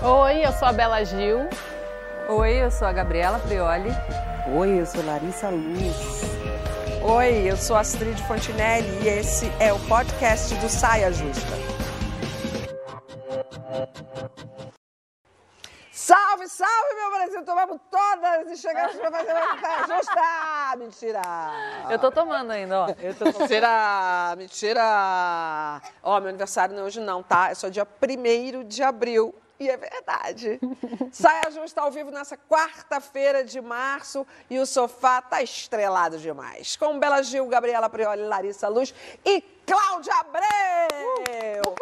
Oi, eu sou a Bela Gil. Oi, eu sou a Gabriela Prioli. Oi, eu sou Larissa Luz. Oi, eu sou Astrid Fontinelli e esse é o podcast do Saia Justa. Salve, salve, meu Brasil! Tomamos todas e chegamos para fazer uma saia justa! Mentira! Eu tô tomando ainda, ó. Eu tô... Mentira! Mentira! Ó, meu aniversário não é hoje não, tá? É só dia 1 de abril. E é verdade. Saia Justa ao vivo nessa quarta-feira de março e o sofá tá estrelado demais. Com Bela Gil, Gabriela Prioli, Larissa Luz e Cláudia Abreu!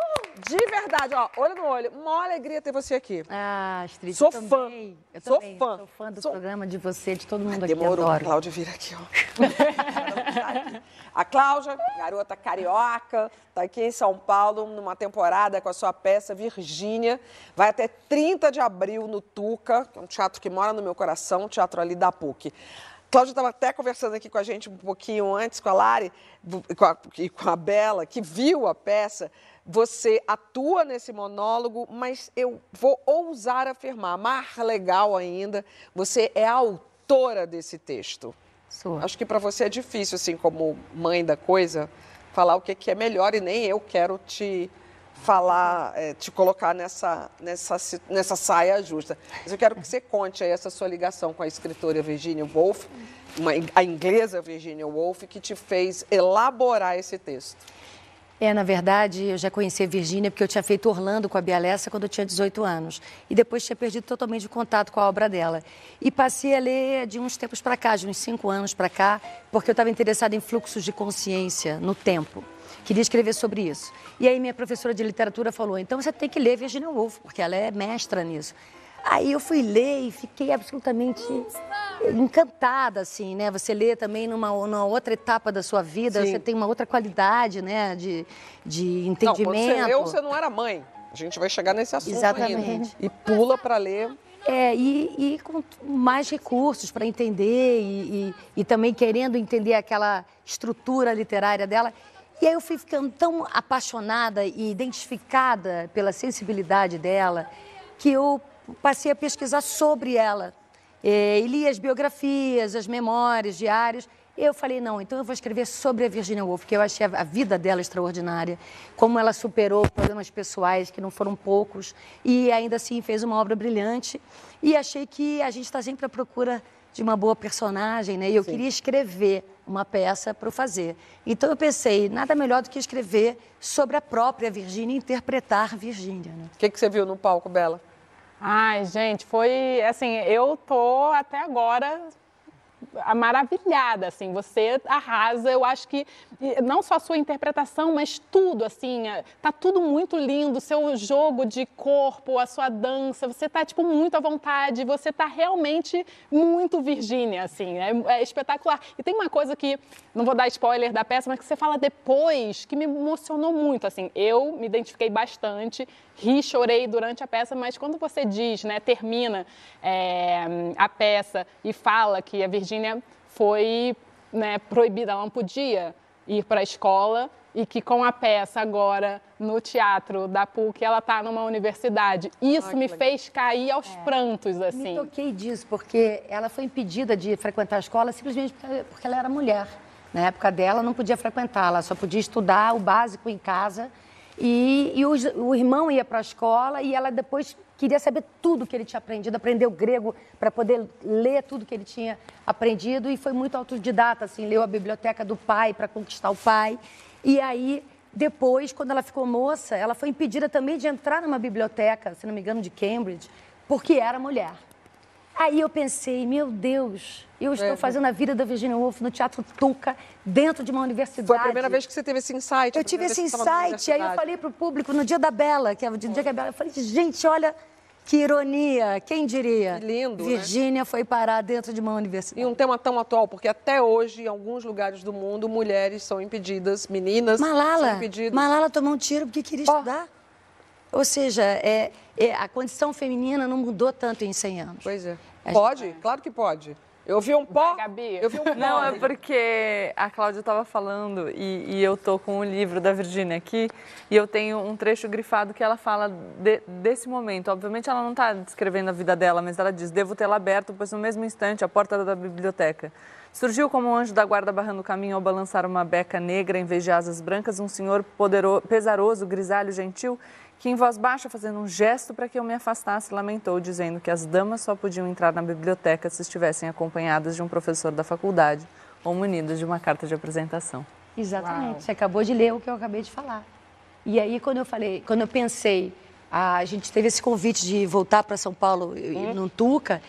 De verdade, ó, olho no olho. Uma alegria ter você aqui. Ah, Astrid, Sou eu fã. também. Eu Sou também. fã. Sou fã do Sou- programa, de você, de todo mundo aqui. Demorou Adoro. Cláudia vir aqui, ó. A Cláudia, garota carioca, tá aqui em São Paulo numa temporada com a sua peça Virgínia. Vai até 30 de abril no Tuca, que é um teatro que mora no meu coração, um teatro ali da PUC. Cláudia estava até conversando aqui com a gente um pouquinho antes, com a Lari e com a, e com a Bela, que viu a peça. Você atua nesse monólogo, mas eu vou ousar afirmar, mais legal ainda, você é a autora desse texto. Sou. Acho que para você é difícil, assim, como mãe da coisa, falar o que, que é melhor e nem eu quero te falar, eh, te colocar nessa, nessa, nessa saia justa. Mas eu quero que você conte aí essa sua ligação com a escritora Virginia Woolf, uma, a inglesa Virginia Woolf, que te fez elaborar esse texto. É, na verdade, eu já conheci a Virgínia porque eu tinha feito Orlando com a Bia Lessa quando eu tinha 18 anos. E depois tinha perdido totalmente o contato com a obra dela. E passei a ler de uns tempos para cá, de uns cinco anos para cá, porque eu estava interessada em fluxos de consciência no tempo. Queria escrever sobre isso. E aí minha professora de literatura falou, então você tem que ler Virginia Woolf, porque ela é mestra nisso. Aí eu fui ler e fiquei absolutamente encantada, assim, né? Você lê também numa, numa outra etapa da sua vida, Sim. você tem uma outra qualidade, né? De, de Não, entendimento. quando você leu, você não era mãe. A gente vai chegar nesse assunto Exatamente. ainda. E pula para ler. É, e, e com mais recursos para entender e, e- e também querendo entender aquela estrutura literária dela. E aí eu fui ficando tão apaixonada e identificada pela sensibilidade dela que eu passei a pesquisar sobre ela. E li as biografias, as memórias, diários. Eu falei, não, então eu vou escrever sobre a Virginia Woolf, porque eu achei a vida dela extraordinária, como ela superou problemas pessoais, que não foram poucos, e ainda assim fez uma obra brilhante. E achei que a gente está sempre à procura de uma boa personagem, né? E eu queria escrever uma peça para fazer. Então eu pensei, nada melhor do que escrever sobre a própria Virgínia e interpretar Virgínia, né? O que, que você viu no palco, Bela? Ai, gente, foi assim, eu tô até agora maravilhada, assim, você arrasa, eu acho que não só a sua interpretação, mas tudo, assim, é, tá tudo muito lindo, seu jogo de corpo, a sua dança, você tá, tipo, muito à vontade, você tá realmente muito Virgínia, assim, é, é espetacular. E tem uma coisa que, não vou dar spoiler da peça, mas que você fala depois, que me emocionou muito, assim, eu me identifiquei bastante, ri, chorei durante a peça, mas quando você diz, né, termina é, a peça e fala que a Virgínia foi né, proibida, ela não podia ir para a escola e que com a peça agora no teatro da PUC ela está numa universidade. Isso Ah, que me legal. fez cair aos prantos, Me assim. toquei disso, porque ela foi impedida de frequentar a escola simplesmente porque- ela era mulher. Na época dela, não podia frequentar, ela só podia estudar o básico em casa. E, e os- o, irmão ia para a escola e ela depois queria saber tudo que ele tinha aprendido, aprendeu grego para poder ler tudo que ele tinha aprendido e foi muito autodidata, assim, leu a biblioteca do pai para conquistar o pai. E aí, depois, quando ela ficou moça, ela foi impedida também de entrar numa biblioteca, se não me engano, de Cambridge, porque era mulher. Aí eu pensei, meu Deus, eu estou É. fazendo a vida da Virginia Woolf no Teatro Tuca, dentro de uma universidade. Foi a primeira vez que você teve esse insight? Eu tive esse insight, aí eu falei para o público no dia da Bela, que é o dia que a Bela, eu falei, gente, olha que ironia, quem diria? Que lindo, né? Virgínia foi parar dentro de uma universidade. E um tema tão atual, porque até hoje, em alguns lugares do mundo, mulheres são impedidas, meninas são Malala, impedidas. Malala tomou um tiro porque queria estudar. Ou seja, é, é, a condição feminina não mudou tanto em 100 anos. Pois é. Acho- Pode? Claro que pode. Eu vi um pó. Gabi. Eu vi um pó. Não, é porque a Cláudia estava falando e, e eu tô com o livro da Virgínia aqui e eu tenho um trecho grifado que ela fala de- desse momento. Obviamente ela não está descrevendo a vida dela, mas ela diz: Devo tê-la aberto, pois no mesmo instante a porta da biblioteca surgiu como um anjo da guarda barrando o caminho ao balançar uma beca negra em vez de asas brancas, um senhor podero- pesaroso, grisalho, gentil, que em voz baixa, fazendo um gesto para que eu me afastasse, lamentou, dizendo que as damas só podiam entrar na biblioteca se estivessem acompanhadas de um professor da faculdade ou munidas de uma carta de apresentação. Exatamente. Você acabou de ler o que eu acabei de falar. E aí, quando eu falei, quando eu pensei, a gente teve esse convite de voltar para São Paulo e- e no Tuca,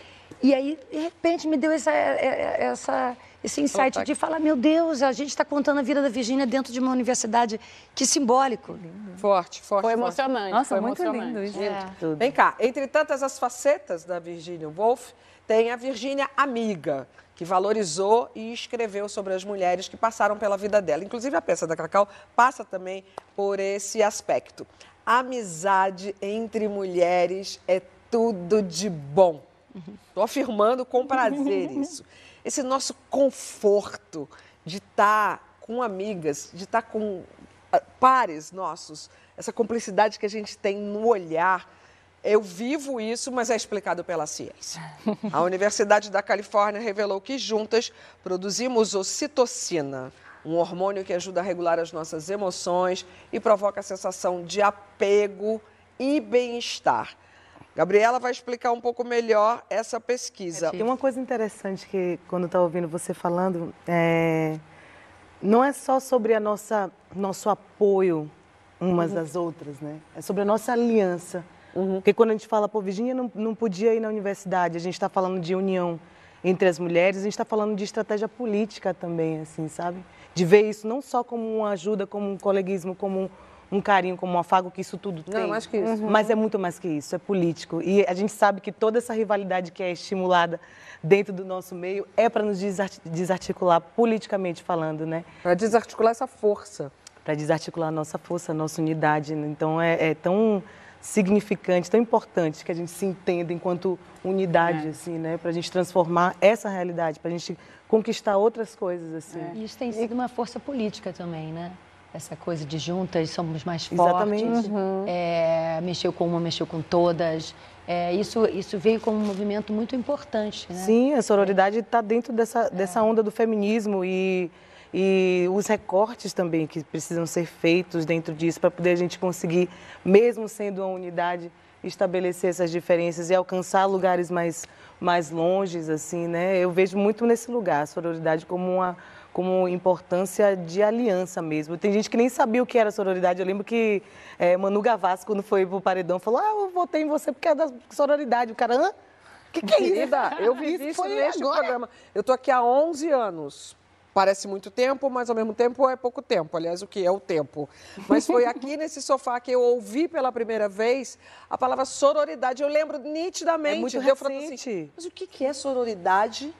e aí, de repente, me deu essa, é- é- essa, esse insight de falar: meu Deus, a gente está contando a vida da Virgínia dentro de uma universidade. Que simbólico. Forte, forte. Foi forte. emocionante. Nossa, foi muito emocionante. lindo isso. É. Vem cá, entre tantas as facetas da Virginia Woolf, tem a Virginia Amiga, que valorizou e escreveu sobre as mulheres que passaram pela vida dela. Inclusive, a peça da Cacau passa também por esse aspecto. Amizade entre mulheres é tudo de bom. Estou afirmando com prazer isso. Esse nosso conforto de estar com amigas, de estar com ah, pares nossos, essa cumplicidade que a gente tem no olhar. Eu vivo isso, mas é explicado pela ciência. A Universidade da Califórnia revelou que juntas produzimos ocitocina, um hormônio que ajuda a regular as nossas emoções e provoca a sensação de apego e bem-estar. Gabriela vai explicar um pouco melhor essa pesquisa. Tem uma coisa interessante que, quando eu estava ouvindo você falando, é, não é só sobre a nossa nosso apoio umas às outras, né? É sobre a nossa aliança. Porque quando a gente fala, pô, Virginia não, não podia ir na universidade, a gente está falando de união entre as mulheres, a gente está falando de estratégia política também, assim, sabe? De ver isso não só como uma ajuda, como um coleguismo, como um, carinho, como um afago, que isso tudo Não, tem. mais que isso. Mas é muito mais que isso, é político. E a gente sabe que toda essa rivalidade que é estimulada dentro do nosso meio é para nos desart- desarticular politicamente falando, né? Para desarticular essa força. Para desarticular a nossa força, a nossa unidade. né? Então é, é tão significante, tão importante que a gente se entenda enquanto unidade, assim, né? Para a gente transformar essa realidade, para a gente conquistar outras coisas, assim. E isso tem sido uma força política também, né? Essa coisa de juntas somos mais fortes. Exatamente. É, mexeu com uma, mexeu com todas. É, isso, isso veio como um movimento muito importante, né? Sim, a sororidade está dentro dessa, dessa onda do feminismo e, e os recortes também que precisam ser feitos dentro disso para poder a gente conseguir, mesmo sendo uma unidade, estabelecer essas diferenças e alcançar lugares mais, mais longes, assim, né? Eu vejo muito nesse lugar a sororidade como uma como importância de aliança mesmo. Tem gente que nem sabia o que era sororidade. Eu lembro que eh, Manu Gavassi, quando foi pro paredão, falou: Ah, eu votei em você porque é da sororidade. O cara, hã? O que, que é isso? Querida, eu vivi isso foi neste agora. programa. Eu estou aqui há 11 anos. Parece muito tempo, mas ao mesmo tempo é pouco tempo. Aliás, o que é o tempo? Mas foi aqui nesse sofá que eu ouvi pela primeira vez a palavra sororidade. Eu lembro nitidamente. É muito eu assim, recente. mas o que que é sororidade?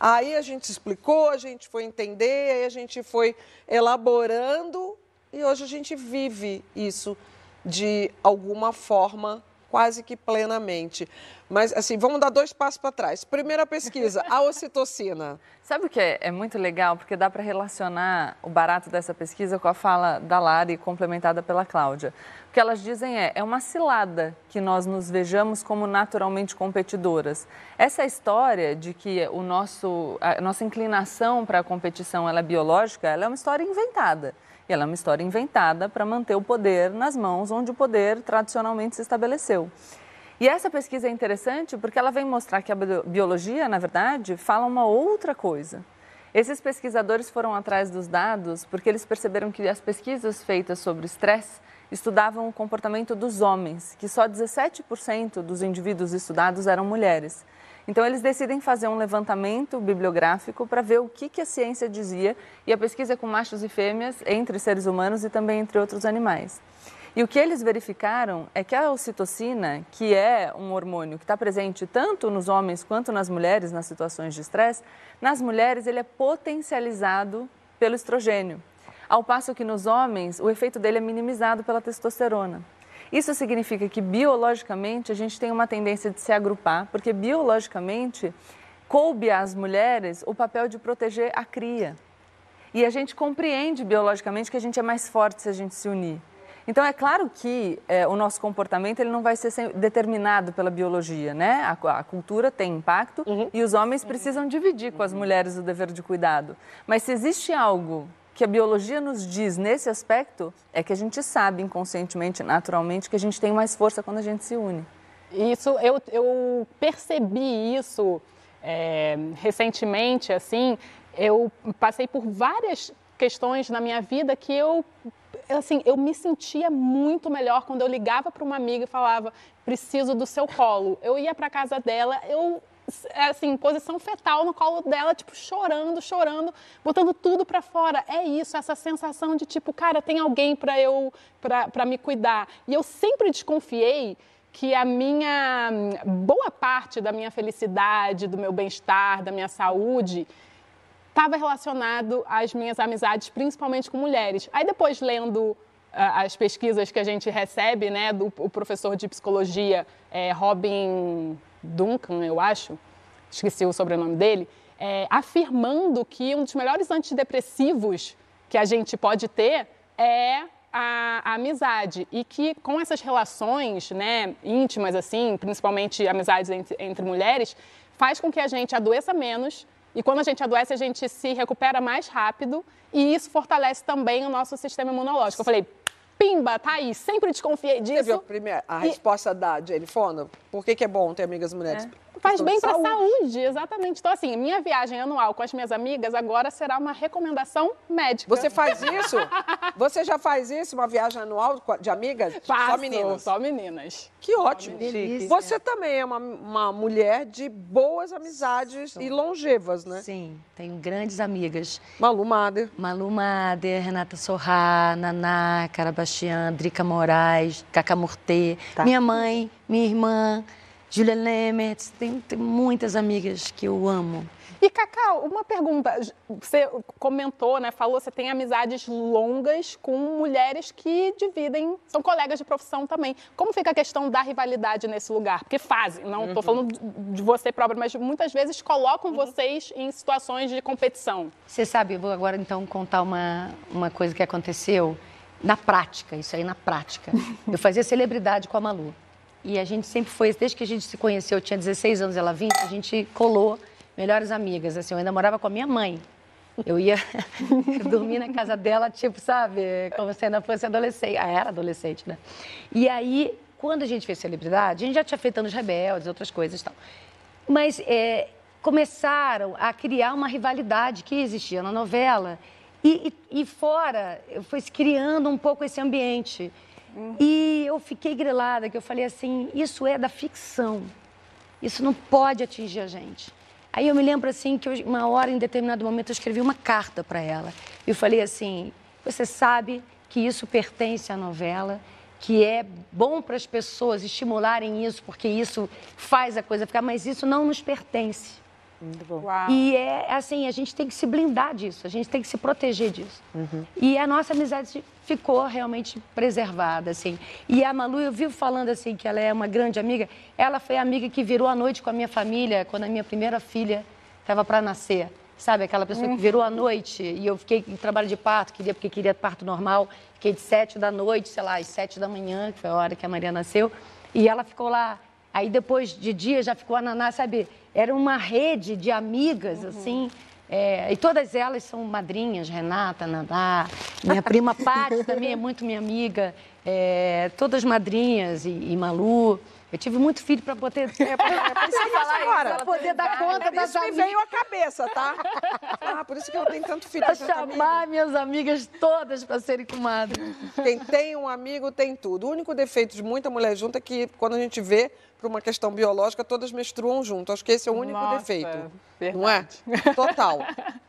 Aí a gente explicou, a gente foi entender, aí a gente foi elaborando e hoje a gente vive isso de alguma forma, quase que plenamente. Mas, assim, vamos dar dois passos para trás. Primeira pesquisa, a ocitocina. Sabe o que é, é muito legal? Porque dá para relacionar o barato dessa pesquisa com a fala da Lari, complementada pela Cláudia. O que elas dizem é, é uma cilada que nós nos vejamos como naturalmente competidoras. Essa história de que o nosso, a nossa inclinação para a competição ela é biológica, ela é uma história inventada. E ela é uma história inventada para manter o poder nas mãos onde o poder tradicionalmente se estabeleceu. E essa pesquisa é interessante porque ela vem mostrar que a bio- biologia, na verdade, fala uma outra coisa. Esses pesquisadores foram atrás dos dados porque eles perceberam que as pesquisas feitas sobre estresse estudavam o comportamento dos homens, que só 17% dos indivíduos estudados eram mulheres. Então, eles decidem fazer um levantamento bibliográfico para ver o que, que a ciência dizia, e a pesquisa com machos e fêmeas entre seres humanos e também entre outros animais. E o que eles verificaram é que a ocitocina, que é um hormônio que está presente tanto nos homens quanto nas mulheres nas situações de estresse, nas mulheres ele é potencializado pelo estrogênio, ao passo que nos homens o efeito dele é minimizado pela testosterona. Isso significa que biologicamente a gente tem uma tendência de se agrupar, porque biologicamente coube às mulheres o papel de proteger a cria. E a gente compreende biologicamente que a gente é mais forte se a gente se unir. Então, é claro que é, o nosso comportamento ele não vai ser determinado pela biologia, né? A, a cultura tem impacto uhum. e os homens precisam dividir com as mulheres o dever de cuidado. Mas se existe algo que a biologia nos diz nesse aspecto, é que a gente sabe inconscientemente, naturalmente, que a gente tem mais força quando a gente se une. Isso, eu, eu percebi isso é, recentemente, assim, eu passei por várias questões na minha vida que eu assim, eu me sentia muito melhor quando eu ligava para uma amiga e falava, preciso do seu colo. Eu ia para casa dela, eu assim, posição fetal no colo dela, tipo, chorando, chorando, botando tudo para fora. É isso, essa sensação de tipo, cara, tem alguém para eu para me cuidar. E eu sempre desconfiei que a minha boa parte da minha felicidade, do meu bem-estar, da minha saúde, estava relacionado às minhas amizades, principalmente com mulheres. Aí depois lendo uh, as pesquisas que a gente recebe, né, do professor de psicologia é, Robin Duncan, eu acho, esqueci o sobrenome dele, é, afirmando que um dos melhores antidepressivos que a gente pode ter é a, a, amizade. E que com essas relações né, íntimas assim, principalmente amizades entre, entre mulheres, faz com que a gente adoeça menos, e quando a gente adoece, a gente se recupera mais rápido. E isso fortalece também o nosso sistema imunológico. Eu falei, pimba, tá aí, sempre desconfiei disso. Você viu a, primeira, a e... resposta da Fonda? Por que, que é bom ter amigas mulheres? É. Faz bem para a saúde, exatamente. Então, assim, minha viagem anual com as minhas amigas agora será uma recomendação médica. Você faz isso? Você já faz isso, uma viagem anual de amigas? Faço, só meninas? Só meninas. Que ótimo. Você também é uma, uma mulher de boas amizades Sou. e longevas, né? Sim, tenho grandes amigas. Malu Mader. Malu Mader, Renata Sorrá, Naná, Carabastian, Drica Moraes, Cacá Murtê, tá. minha mãe, minha irmã... Julia Lemertz, tem, tem muitas amigas que eu amo. E, Cacau, uma pergunta. Você comentou, né? Falou, você tem amizades longas com mulheres que dividem, são colegas de profissão também. Como fica a questão da rivalidade nesse lugar? Porque fazem, não estou uhum. falando de você própria, mas muitas vezes colocam uhum. vocês em situações de competição. Você sabe, eu vou agora então contar uma, uma coisa que aconteceu na prática, isso aí na prática. Eu fazia celebridade com a Malu. E a gente sempre foi, desde que a gente se conheceu, eu tinha 16 anos, ela 20, a gente colou melhores amigas. Assim, eu ainda morava com a minha mãe. Eu ia dormir na casa dela, tipo, sabe, como se ainda fosse adolescente. Ah, era adolescente, né? E aí, quando a gente fez celebridade, a gente já tinha feito Anos Rebeldes, outras coisas e tal. Mas é, começaram a criar uma rivalidade que existia na novela. E, e, e fora, foi se criando um pouco esse ambiente. Uhum. E eu fiquei grilada, que eu falei assim, isso é da ficção. Isso não pode atingir a gente. Aí eu me lembro assim que eu, uma hora, em determinado momento, eu escrevi uma carta para ela. Eu falei assim: você sabe que isso pertence à novela, que é bom para as pessoas estimularem isso, porque isso faz a coisa ficar, mas isso não nos pertence. Muito bom. Uau. E é assim, a gente tem que se blindar disso, a gente tem que se proteger disso. Uhum. E a nossa amizade ficou realmente preservada, assim. E a Malu, eu vivo falando assim que ela é uma grande amiga. Ela foi a amiga que virou a noite com a minha família quando a minha primeira filha estava para nascer. Sabe, aquela pessoa que virou a noite e eu fiquei em trabalho de parto, queria porque queria parto normal. Fiquei de sete da noite, sei lá, às sete da manhã, que foi a hora que a Maria nasceu. E ela ficou lá. Aí depois de dia já ficou a Naná, sabe? Era uma rede de amigas, uhum. assim. É, e todas elas são madrinhas, Renata, Nadá, minha prima Paty também é muito minha amiga, é, todas madrinhas e, e Malu. Eu tive muito filho para poder. É, pra, é, pra falar agora. Pra poder dar conta das isso amigas. Isso me veio à cabeça, tá? Ah, por isso que eu tenho tanto filho. Pra chamar minhas amigas todas para serem comadres. Quem tem um amigo tem tudo. O único defeito de muita mulher junta é que quando a gente vê por uma questão biológica, todas menstruam junto. Acho que esse é o único Nossa, defeito. Verdade. Não é? Total.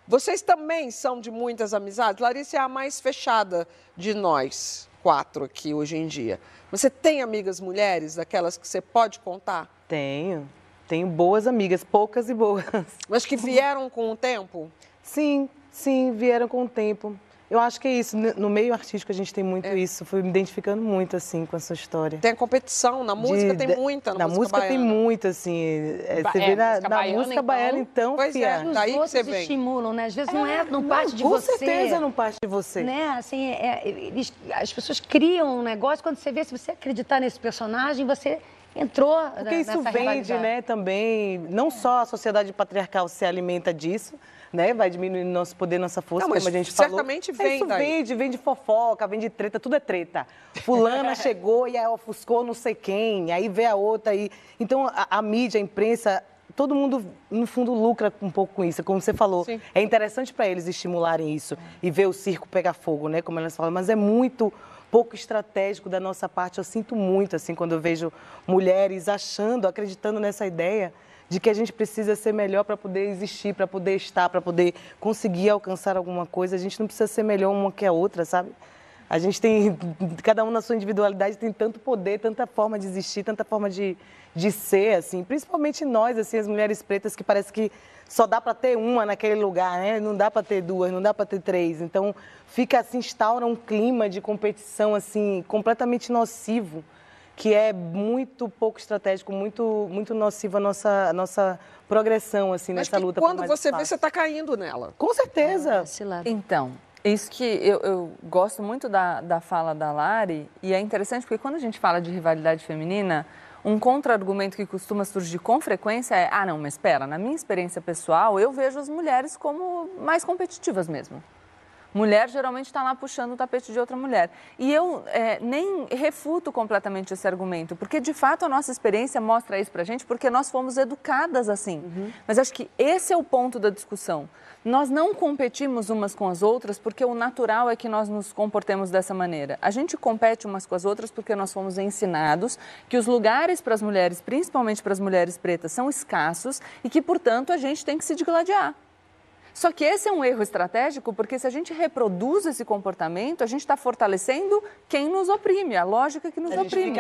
Vocês também são de muitas amizades? Larissa é a mais fechada de nós quatro aqui hoje em dia. Você tem amigas mulheres, daquelas que você pode contar? Tenho. Tenho boas amigas, poucas e boas. Mas que vieram com o tempo? Sim, sim, vieram com o tempo. Eu acho que é isso. No meio artístico a gente tem muito é. isso. Fui me identificando muito, assim, com essa história. Tem a competição. Na música de, tem muita. Na, na música, música tem muito, assim. É, você é, vê na, música, na baiana, música baiana, então, pois fia. é, daí que você vem. estimulam, né? Às vezes não é, não parte de com você. Com certeza não parte de você. Né? Assim, é, eles, as pessoas criam um negócio, quando você vê, se você acreditar nesse personagem, você entrou Porque isso vende, né, também. Não só a sociedade patriarcal se alimenta disso, né? Vai diminuindo nosso poder, nossa força, não, como a gente certamente falou. Certamente vem Isso vende, vem de fofoca, vem de treta, tudo é treta. Fulana chegou e aí ofuscou não sei quem, aí vê a outra aí. Então a, a mídia, a imprensa, todo mundo, no fundo, lucra um pouco com isso. Como você falou, Sim. é interessante para eles estimularem isso e ver o circo pegar fogo, né? Como elas falam, mas é muito pouco estratégico da nossa parte. Eu sinto muito, assim, quando eu vejo mulheres achando, acreditando nessa ideia de que a gente precisa ser melhor para poder existir, para poder estar, para poder conseguir alcançar alguma coisa. A gente não precisa ser melhor uma que a outra, sabe? A gente tem, cada um na sua individualidade tem tanto poder, tanta forma de existir, tanta forma de, de ser, assim. Principalmente nós, assim, as mulheres pretas, que parece que só dá para ter uma naquele lugar, né? Não dá para ter duas, não dá para ter três. Então, fica assim, instaura um clima de competição, assim, completamente nocivo que é muito pouco estratégico, muito, muito nocivo a nossa, a nossa progressão assim, Mas nessa que luta. Quando você espaço. vê, você está caindo nela. Com certeza. Ah, então, isso que eu, eu, gosto muito da, da fala da Lari, e é interessante porque quando a gente fala de rivalidade feminina, um contra-argumento que costuma surgir com frequência é: ah, não, mas espera, na minha experiência pessoal, eu vejo as mulheres como mais competitivas mesmo. Mulher geralmente está lá puxando o tapete de outra mulher. E eu é, nem refuto completamente esse argumento, porque de fato a nossa experiência mostra isso para a gente, porque nós fomos educadas assim. Uhum. Mas acho que esse é o ponto da discussão. Nós não competimos umas com as outras porque o natural é que nós nos comportemos dessa maneira. A gente compete umas com as outras porque nós fomos ensinados que os lugares para as mulheres, principalmente para as mulheres pretas, são escassos e que, portanto, a gente tem que se digladiar. Só que esse é um erro estratégico, porque se a gente reproduz esse comportamento, a gente está fortalecendo quem nos oprime, a lógica que nos oprime.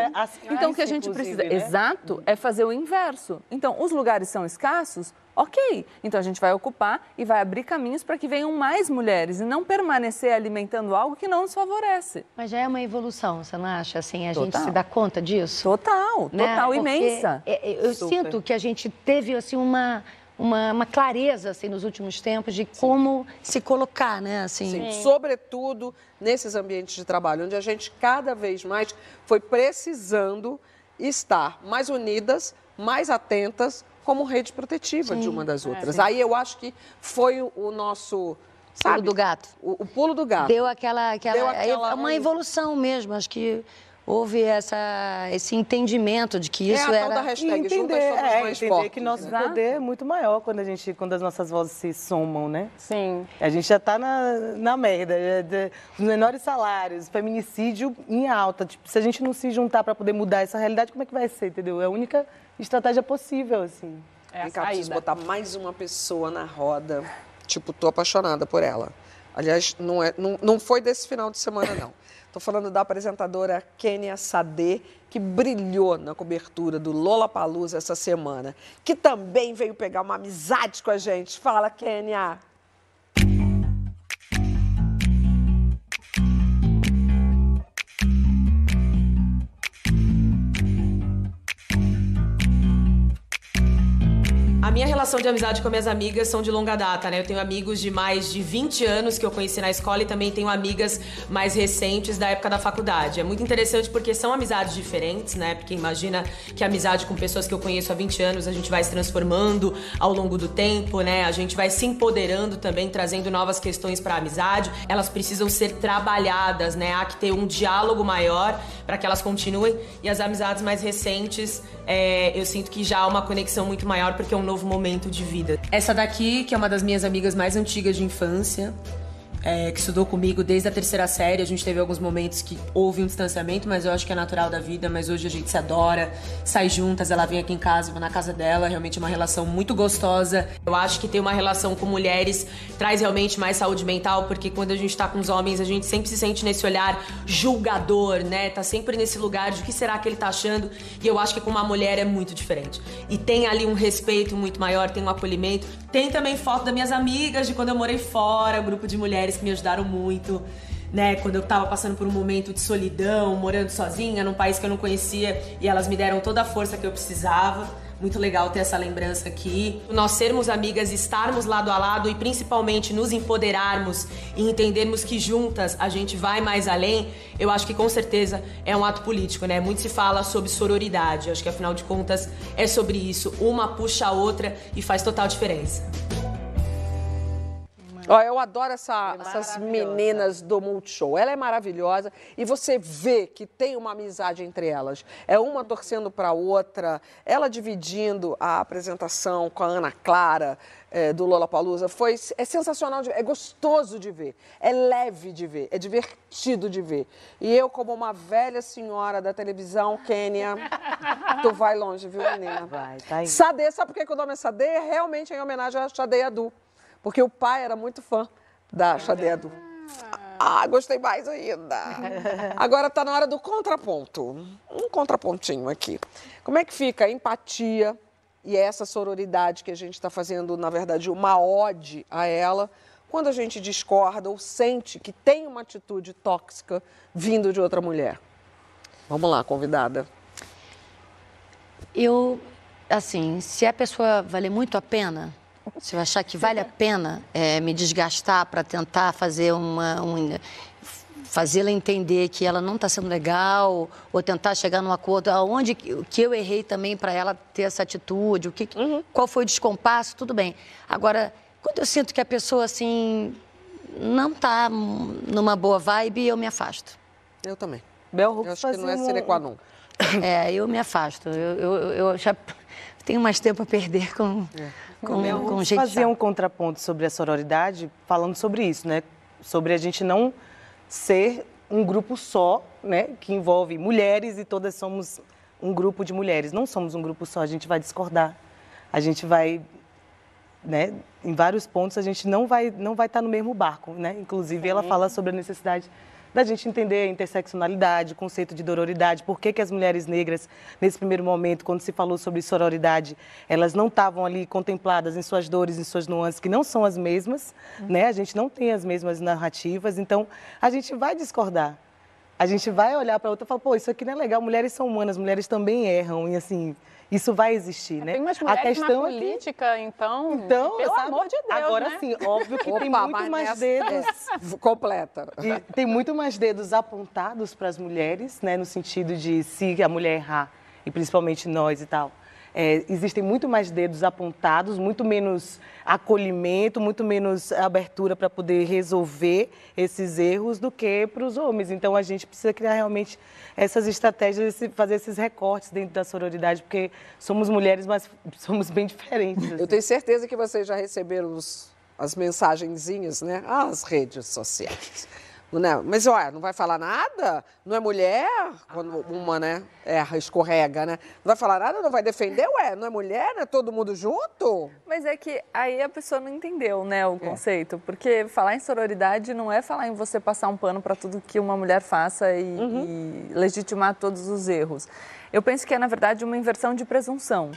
Então, o que a gente precisa, né? exato, é fazer o inverso. Então, os lugares são escassos, ok. Então, a gente vai ocupar e vai abrir caminhos para que venham mais mulheres e não permanecer alimentando algo que não nos favorece. Mas já é uma evolução, você não acha? Assim, a total. gente se dá conta disso? Total, né? total, imensa. É, é, eu Super. sinto que a gente teve, assim, uma uma, uma clareza assim, nos últimos tempos de como Sim. se colocar, né? Assim. Sim. Sim. Sobretudo nesses ambientes de trabalho, onde a gente cada vez mais foi precisando estar mais unidas, mais atentas, como rede protetiva de uma das é, outras. É, Aí eu acho que foi o, o nosso. Sabe, pulo do gato. O, o, pulo do gato. Deu aquela. aquela, Deu aquela uma evolução mesmo. Acho que houve essa, esse entendimento de que isso é a era... da hashtag, entender, é, entender fortes, que nosso né? poder é muito maior quando, a gente, quando as nossas vozes se somam, né? Sim. A gente já está na, na merda, é os menores salários, feminicídio em alta. Tipo, se a gente não se juntar para poder mudar essa realidade, como é que vai ser, entendeu? É a única estratégia possível, assim. É Vem cá, preciso botar mais uma pessoa na roda. Tipo, tô apaixonada por ela. Aliás, não, é, não, não foi desse final de semana, não. Estou falando da apresentadora Kênia Sade, que brilhou na cobertura do Lola Palusa essa semana, que também veio pegar uma amizade com a gente. Fala, Kênia! Minha relação de amizade com minhas amigas são de longa data, né? Eu tenho amigos de mais de 20 anos que eu conheci na escola e também tenho amigas mais recentes da época da faculdade. É muito interessante porque são amizades diferentes, né? Porque imagina que amizade com pessoas que eu conheço há 20 anos, a gente vai se transformando ao longo do tempo, né? A gente vai se empoderando também, trazendo novas questões para a amizade. Elas precisam ser trabalhadas, né? Há que ter um diálogo maior para que elas continuem. E as amizades mais recentes, é, eu sinto que já há uma conexão muito maior porque é um novo novo momento de vida. Essa daqui, que é uma das minhas amigas mais antigas de infância, é, que estudou comigo desde a terceira série. A gente teve alguns momentos que houve um distanciamento, mas eu acho que é natural da vida. Mas hoje a gente se adora, sai juntas, ela vem aqui em casa, vou na casa dela. Realmente é uma relação muito gostosa. Eu acho que ter uma relação com mulheres traz realmente mais saúde mental, porque quando a gente tá com os homens, a gente sempre se sente nesse olhar julgador, né? Tá sempre nesse lugar de o que será que ele tá achando. E eu acho que com uma mulher é muito diferente. E tem ali um respeito muito maior, tem um acolhimento. Tem também foto das minhas amigas de quando eu morei fora, grupo de mulheres mulheres que me ajudaram muito. Né, quando eu tava passando por um momento de solidão, morando sozinha num país que eu não conhecia, e elas me deram toda a força que eu precisava. Muito legal ter essa lembrança aqui. Nós sermos amigas, estarmos lado a lado e principalmente nos empoderarmos e entendermos que juntas a gente vai mais além, eu acho que com certeza é um ato político, né? Muito se fala sobre sororidade. Eu acho que afinal de contas é sobre isso. Uma puxa a outra e faz total diferença. Ó, eu adoro essa, é essas meninas do Multishow. Ela é maravilhosa e você vê que tem uma amizade entre elas. É uma torcendo para a outra, ela dividindo a apresentação com a Ana Clara é, do Lola Palusa. Foi é sensacional, de, é gostoso de ver, é leve de ver, é divertido de ver. E eu, como uma velha senhora da televisão, Kênia, tu vai longe, viu, menina? Vai, tá aí. Sade, sabe por que o nome é Sade? É realmente em homenagem a Sade Adu. Porque o pai era muito fã da Xadedo. Ah, gostei mais ainda. Agora está na hora do contraponto. Um contrapontinho aqui. Como é que fica a empatia e essa sororidade que a gente está fazendo, na verdade, uma ode a ela, quando a gente discorda ou sente que tem uma atitude tóxica vindo de outra mulher? Vamos lá, convidada. Eu, assim, se a pessoa valer muito a pena, se eu achar que vale a pena é, me desgastar para tentar fazer uma, um, fazê-la entender que ela não está sendo legal ou tentar chegar num acordo aonde que eu errei também para ela ter essa atitude o que uhum. qual foi o descompasso tudo bem. Agora quando eu sinto que a pessoa assim não está numa boa vibe eu me afasto. Eu também. Bel eu acho que não é sine qua non é eu me afasto. Eu, eu, eu já tenho mais tempo a perder com é com, eu com gente fazer um contraponto sobre a sororidade, falando sobre isso, né? Sobre a gente não ser um grupo só, né? Que envolve mulheres e todas somos um grupo de mulheres. Não somos um grupo só, a gente vai discordar. A gente vai, né? Em vários pontos a gente não vai não vai estar no mesmo barco, né? Inclusive ela fala sobre a necessidade da gente entender a interseccionalidade, o conceito de dororidade, por que, que as mulheres negras, nesse primeiro momento, quando se falou sobre sororidade, elas não estavam ali contempladas em suas dores, em suas nuances, que não são as mesmas, uhum. né? A gente não tem as mesmas narrativas, então a gente vai discordar. A gente vai olhar para outra e falar, pô, isso aqui não é legal, mulheres são humanas, mulheres também erram, e assim, isso vai existir, né? Tem umas mulheres a questão na é política, que... então, então, pelo sabe, amor de Deus, Agora né? sim, óbvio que Opa, tem muito mais dedos... É, completa. E tem muito mais dedos apontados para as mulheres, né? No sentido de se a mulher errar, e principalmente nós e tal, é, existem muito mais dedos apontados, muito menos acolhimento, muito menos abertura para poder resolver esses erros do que para os homens. Então a gente precisa criar realmente essas estratégias, fazer esses recortes dentro da sororidade, porque somos mulheres, mas somos bem diferentes. Assim. Eu tenho certeza que vocês já receberam os, as mensagenzinhas, né? As redes sociais. Não, mas olha, não vai falar nada? Não é mulher? Quando uma, né, erra, escorrega, né? Não vai falar nada, não vai defender? Ué, não é mulher? Não é todo mundo junto? Mas é que aí a pessoa não entendeu, né, o é. conceito. Porque falar em sororidade não é falar em você passar um pano para tudo que uma mulher faça e, uhum. e legitimar todos os erros. Eu penso que é, na verdade, uma inversão de presunção.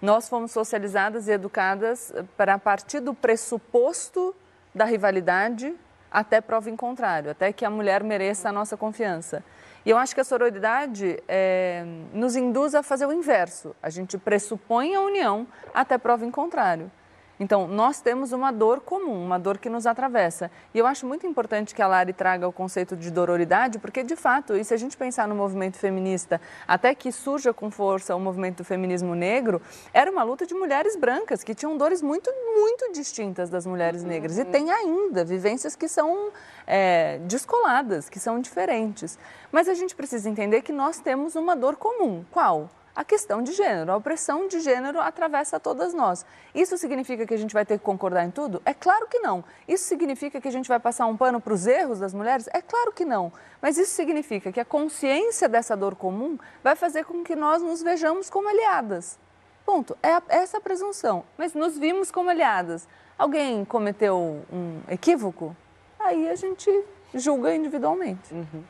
Nós fomos socializadas e educadas para partir do pressuposto da rivalidade até prova em contrário, até que a mulher mereça a nossa confiança. E eu acho que a sororidade é, nos induz a fazer o inverso. A gente pressupõe a união até prova em contrário. Então, nós temos uma dor comum, uma dor que nos atravessa. E eu acho muito importante que a Lari traga o conceito de dororidade, porque, de fato, e se a gente pensar no movimento feminista, até que surja com força o movimento do feminismo negro, era uma luta de mulheres brancas, que tinham dores muito, muito distintas das mulheres negras. E uhum. tem ainda vivências que são é, descoladas, que são diferentes. Mas a gente precisa entender que nós temos uma dor comum. Qual? A questão de gênero. A opressão de gênero atravessa todas nós. Isso significa que a gente vai ter que concordar em tudo? É claro que não. Isso significa que a gente vai passar um pano para os erros das mulheres? É claro que não. Mas isso significa que a consciência dessa dor comum vai fazer com que nós nos vejamos como aliadas. Ponto. É essa a presunção. Mas nos vimos como aliadas. Alguém cometeu um equívoco? Aí a gente julga individualmente. Uhum.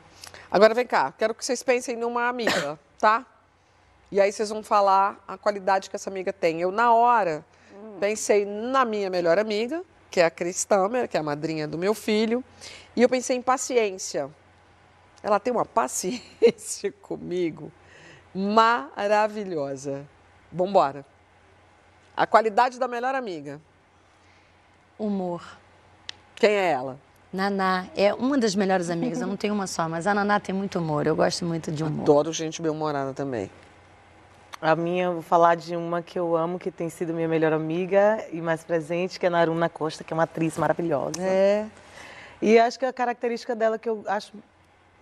Agora vem cá, quero que vocês pensem numa amiga, tá? E aí vocês vão falar a qualidade que essa amiga tem. Eu, na hora, hum. pensei na minha melhor amiga que é a Cris Tamer, que é a madrinha do meu filho. E eu pensei em paciência. Ela tem uma paciência comigo maravilhosa. Vambora. A qualidade da melhor amiga. Humor. Quem é ela? Naná é uma das melhores amigas, eu não tenho uma só, mas a Naná tem muito humor, eu gosto muito de humor. Adoro gente bem-humorada também. A minha, vou falar de uma que eu amo, que tem sido minha melhor amiga e mais presente, que é a Naruna Costa, que é uma atriz maravilhosa. É. E acho que a característica dela que eu acho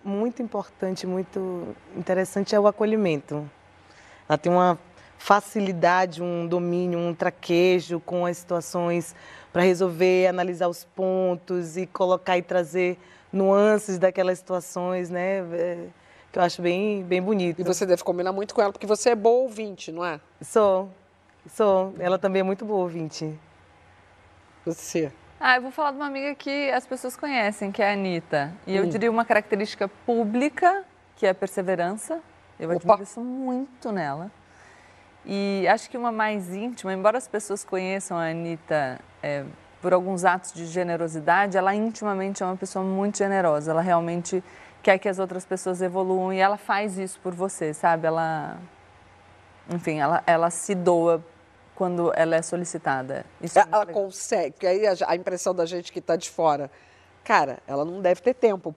muito importante, muito interessante é o acolhimento. Ela tem uma facilidade, um domínio, um traquejo com as situações para resolver, analisar os pontos e colocar e trazer nuances daquelas situações, né? É, que eu acho bem, bem bonito. E você deve combinar muito com ela, porque você é boa ouvinte, não é? Sou, sou. Ela também é muito boa ouvinte. Você. Ah, eu vou falar de uma amiga que as pessoas conhecem, que é a Anitta. E eu diria uma característica pública, que é a perseverança. Eu Opa. admiro isso muito nela. E acho que uma mais íntima, embora as pessoas conheçam a Anitta é, por alguns atos de generosidade, ela intimamente é uma pessoa muito generosa. Ela realmente quer que as outras pessoas evoluam e ela faz isso por você, sabe? Ela, enfim, ela, ela se doa quando ela é solicitada. Isso é muito Ela consegue, aí a, a impressão da gente que está de fora, cara, ela não deve ter tempo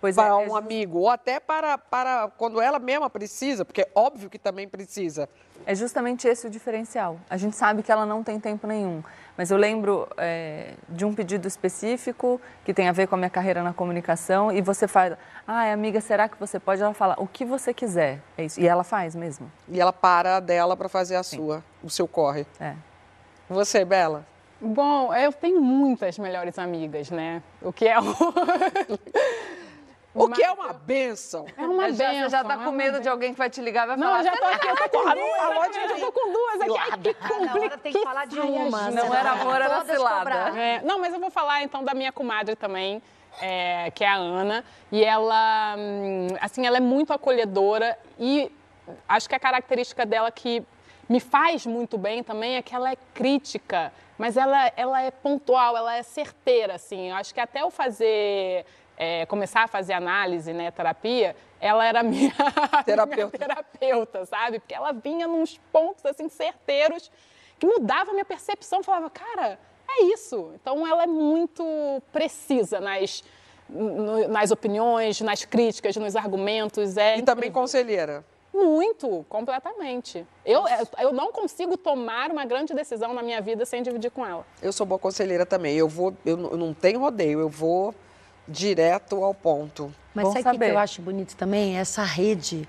Pois é, para é um just- amigo, ou até para, para quando ela mesma precisa, porque é óbvio que também precisa. É justamente esse o diferencial. A gente sabe que ela não tem tempo nenhum. Mas eu lembro é, de um pedido específico que tem a ver com a minha carreira na comunicação e você fala, ah, amiga, será que você pode? Ela fala, o que você quiser. É isso. E ela faz mesmo. E ela para a dela para fazer a sua, o seu corre. É. Você, Bela? Bom, eu tenho muitas melhores amigas, né? O que é, o- que é uma benção. é uma já, benção. você já tá é com medo de alguém que vai te ligar e vai Não, falar, eu já tô aqui, eu tô com duas, eu tô com duas aqui. Ai, que Cada hora complica- tem que falar de uma. ajuda. Não era amor, era cilada. É, não, mas eu vou falar então da minha comadre também, é, que é a Ana. E ela, hum, assim, ela é muito acolhedora e acho que a característica dela que me faz muito bem também é que ela é crítica, mas ela, ela é pontual, ela é certeira, assim. Eu acho que até eu fazer, é, começar a fazer análise, né, terapia, ela era minha Terapeuta. minha terapeuta, sabe? Porque ela vinha nos pontos, assim, certeiros que mudava a minha percepção. Falava, cara, é isso. Então ela é muito precisa nas, nas opiniões, nas críticas, nos argumentos. É E também incrível. conselheira. Muito, completamente. Eu, eu não consigo tomar uma grande decisão na minha vida sem dividir com ela. Eu sou boa conselheira também. Eu vou, eu não tenho rodeio, eu vou direto ao ponto. Mas Bom sabe o que eu acho bonito também? Essa rede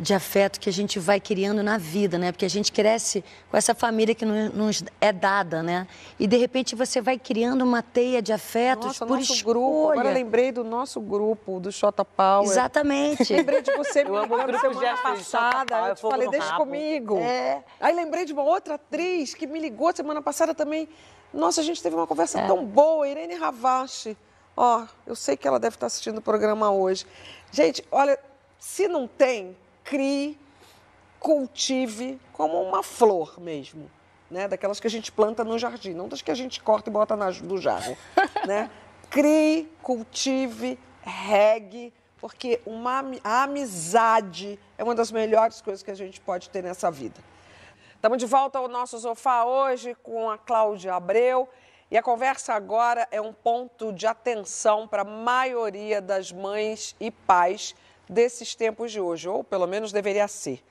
de afeto que a gente vai criando na vida, né? Porque a gente cresce com essa família que no- nos é dada, né? E de repente você vai criando uma teia de afetos Nossa, por nosso escolha. grupo. Agora eu lembrei do nosso grupo, do Xota Power. Exatamente. Lembrei de você, me Eu amo ligando o grupo de semana passada. Eu te falei, deixa rabo. comigo. É. Aí lembrei de uma outra atriz que me ligou semana passada também. Nossa, a gente teve uma É. conversa tão boa, Irene Ravache. Ó, eu sei que ela deve estar assistindo o programa hoje. Gente, olha, se não tem, crie, cultive como uma flor mesmo. Né? Daquelas que a gente planta no jardim, não das que a gente corta e bota na, no jarro. né? Crie, cultive, regue, porque uma, a amizade é uma das melhores coisas que a gente pode ter nessa vida. Estamos de volta ao nosso sofá hoje com a Cláudia Abreu. E a conversa agora é um ponto de atenção para a maioria das mães e pais desses tempos de hoje, ou pelo menos deveria ser.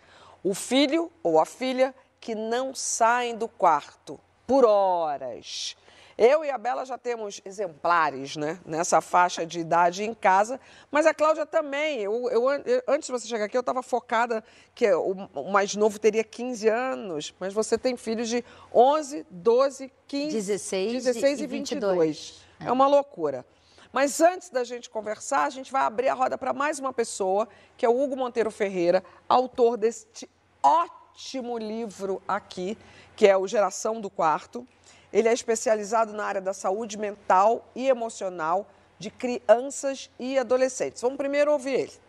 O filho ou a filha que não saem do quarto por horas. Eu e a Bela já temos exemplares né, nessa faixa de idade em casa, mas a Cláudia também. Eu, eu- antes de você chegar aqui, eu estava focada que o, o mais novo teria 15 anos, mas você tem filhos de 11, 12, 15, 16 16 e e 22. 22. É uma loucura. Mas antes da gente conversar, a gente vai abrir a roda para mais uma pessoa, que é o Hugo Monteiro Ferreira, autor deste ótimo livro aqui, que é o Geração do Quarto. Ele é especializado na área da saúde mental e emocional de crianças e adolescentes. Vamos primeiro ouvir ele.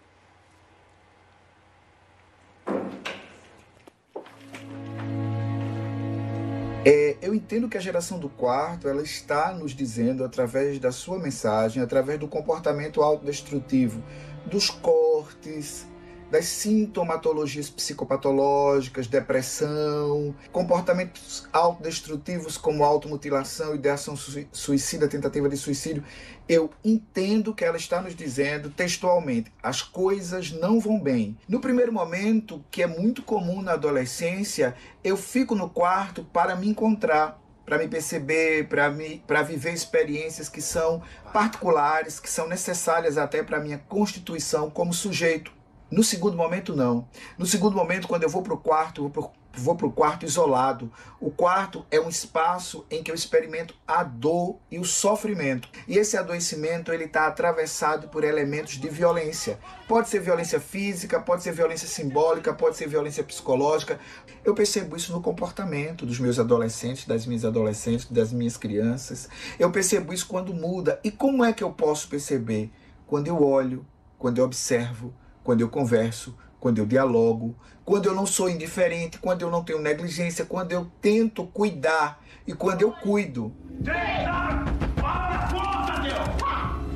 É, eu entendo que a geração do quarto ela está nos dizendo através da sua mensagem, através do comportamento autodestrutivo, dos cortes, das sintomatologias psicopatológicas, depressão, comportamentos autodestrutivos como automutilação, ideação suicida, tentativa de suicídio. Eu entendo que ela está nos dizendo textualmente: as coisas não vão bem. No primeiro momento, que é muito comum na adolescência, eu fico no quarto para me encontrar, para me perceber, para me para viver experiências que são particulares, que são necessárias até para a minha constituição como sujeito. No segundo momento, não. No segundo momento, quando eu vou para o quarto, vou para o quarto isolado. O quarto é um espaço em que eu experimento a dor e o sofrimento. E esse adoecimento ele está atravessado por elementos de violência. Pode ser violência física, pode ser violência simbólica, pode ser violência psicológica. Eu percebo isso no comportamento dos meus adolescentes, das minhas adolescentes, das minhas crianças. Eu percebo isso quando muda. E como é que eu posso perceber? Quando eu olho, quando eu observo quando eu converso, quando eu dialogo, quando eu não sou indiferente, quando eu não tenho negligência, quando eu tento cuidar e quando eu cuido.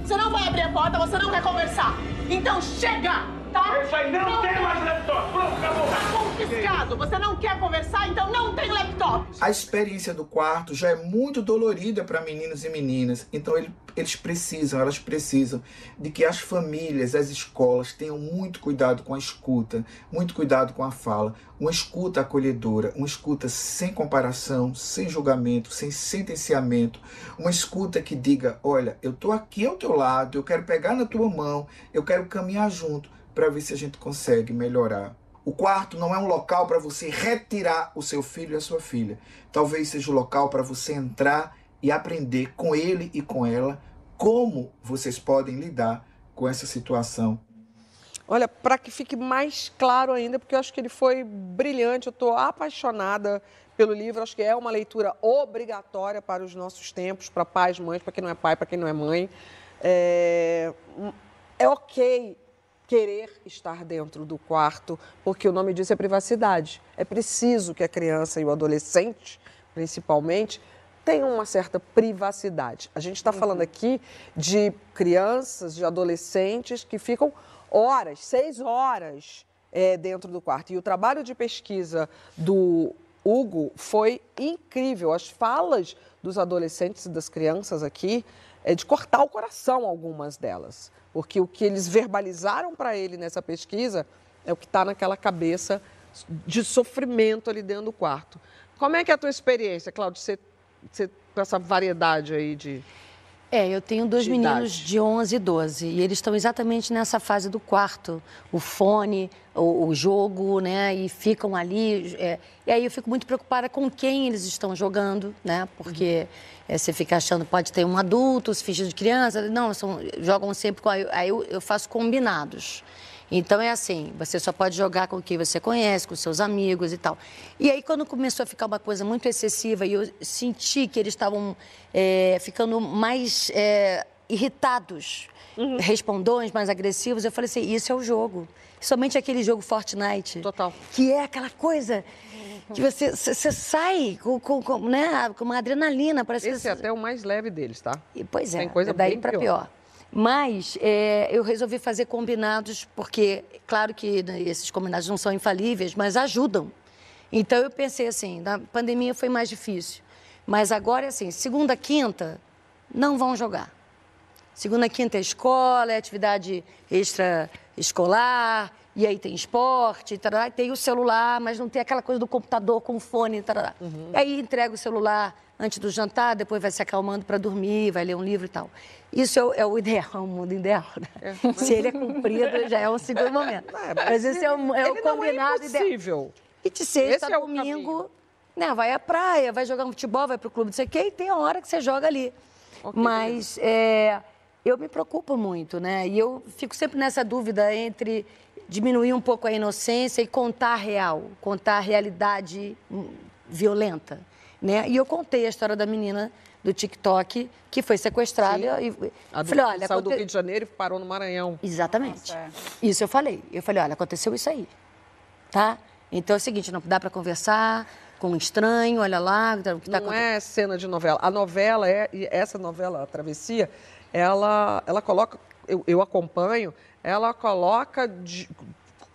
Você não vai abrir a porta, você não quer conversar. Então chega, tá? Isso aí não, não tem mais laptop. Pronto, acabou. Tá confiscado. Você não quer conversar, então não tem laptop. A experiência do quarto já é muito dolorida para meninos e meninas. Então ele eles precisam, elas precisam de que as famílias, as escolas tenham muito cuidado com a escuta, muito cuidado com a fala, uma escuta acolhedora, uma escuta sem comparação, sem julgamento, sem sentenciamento, uma escuta que diga: olha, eu estou aqui ao teu lado, eu quero pegar na tua mão, eu quero caminhar junto para ver se a gente consegue melhorar. O quarto não é um local para você retirar o seu filho e a sua filha. Talvez seja o local para você entrar e aprender com ele e com ela como vocês podem lidar com essa situação. Olha, para que fique mais claro ainda, porque eu acho que ele foi brilhante, eu estou apaixonada pelo livro, acho que é uma leitura obrigatória para os nossos tempos, para pais, mães, para quem não é pai, para quem não é mãe. É, é ok querer estar dentro do quarto, porque o nome disso é privacidade. É preciso que a criança e o adolescente, principalmente, tem uma certa privacidade. A gente está uhum. falando aqui de crianças, de adolescentes que ficam horas, seis horas é, dentro do quarto. E o trabalho de pesquisa do Hugo foi incrível. As falas dos adolescentes e das crianças aqui é de cortar o coração algumas delas, porque o que eles verbalizaram para ele nessa pesquisa é o que está naquela cabeça de sofrimento ali dentro do quarto. Como é que é a tua experiência, Cláudio? Com essa variedade aí de. É, eu tenho dois de meninos idade. de 11 e 12 e eles estão exatamente nessa fase do quarto, o fone, o, o jogo, né? E ficam ali. É, e aí eu fico muito preocupada com quem eles estão jogando, né? Porque uhum. é, você fica achando pode ter um adulto, se finge de criança. Não, são, jogam sempre com. Aí eu, eu faço combinados. Então é assim, você só pode jogar com quem você conhece, com seus amigos e tal. E aí quando começou a ficar uma coisa muito excessiva e eu senti que eles estavam é, ficando mais é, irritados, uhum. respondões, mais agressivos, eu falei assim, isso é o jogo. Somente aquele jogo Fortnite. Total. Que é aquela coisa que você, você sai com, com, com, né, com uma adrenalina. Parece Esse que é até o mais leve deles, tá? E, pois é, Tem coisa daí para pior. pior. Mas é, eu resolvi fazer combinados, porque, claro que né, esses combinados não são infalíveis, mas ajudam. Então eu pensei assim: na pandemia foi mais difícil. Mas agora é assim: segunda, quinta, não vão jogar. Segunda, quinta é escola, é atividade extraescolar, e aí tem esporte, tarará, tem o celular, mas não tem aquela coisa do computador com fone. Tarará. Uhum. Aí entrega o celular antes do jantar, depois vai se acalmando para dormir, vai ler um livro e tal. Isso é o, é o ideal, é o mundo ideal. Né? É. Se ele é cumprido, já é um segundo momento. É, mas, mas esse é o, é o combinado é ideal. E de sexta a é domingo, né, vai à praia, vai jogar um futebol, vai para o clube, não sei o quê, e tem a hora que você joga ali. Okay. Mas é, eu me preocupo muito, né? E eu fico sempre nessa dúvida entre diminuir um pouco a inocência e contar a real, contar a realidade hum, violenta. Né? E eu contei a história da menina do TikTok que foi sequestrada Sim. e a do, falei, olha, saiu aconte... do Rio de Janeiro e parou no Maranhão. Exatamente. Nossa, é. Isso eu falei. Eu falei, olha, aconteceu isso aí, tá? Então é o seguinte, não dá para conversar, com um estranho, olha lá, o que tá Não é cena de novela. A novela é, e essa novela, a Travessia, ela, ela coloca, eu, eu acompanho, ela coloca de-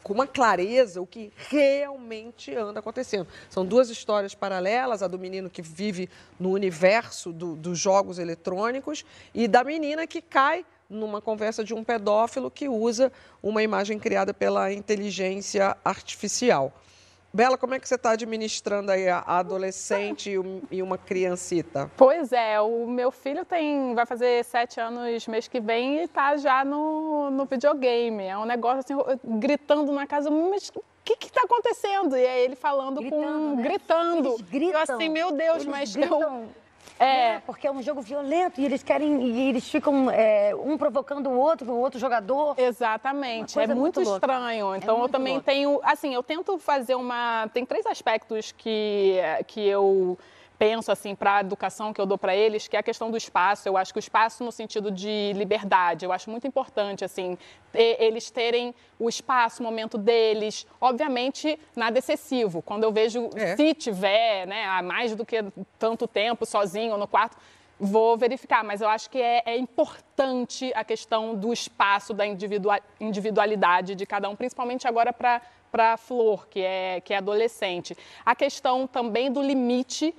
com uma clareza o que realmente anda acontecendo. São duas histórias paralelas, a do menino que vive no universo do- dos jogos eletrônicos e da menina que cai numa conversa de um pedófilo que usa uma imagem criada pela inteligência artificial. Bela, como é que você está administrando aí a adolescente e um- e uma criancita? Pois é, o meu filho tem, vai fazer sete anos mês que vem e tá já no, no videogame. É um negócio assim, gritando na casa, mas o que que tá acontecendo? E é ele falando com, Gritando, né? gritando. Eles gritam. Eu assim, meu Deus, Eles mas gritam, eu... É, né, Porque é um jogo violento e eles querem. E eles ficam é, um provocando o outro, o outro jogador. Exatamente, é muito, muito estranho. Então eu muito também louca. tenho, assim, eu tento fazer uma, tem três aspectos que que eu penso assim para a educação que eu dou para eles, que é a questão do espaço. Eu acho que o espaço no sentido de liberdade, eu acho muito importante assim, ter- eles terem o espaço, o momento deles, obviamente nada excessivo. Quando eu vejo É. se tiver, né, há mais do que tanto tempo sozinho no quarto, Vou verificar, mas eu acho que é, é importante a questão do espaço, da individua- individualidade de cada um, principalmente agora para a Flor, que é, que é adolescente. A questão também do limite,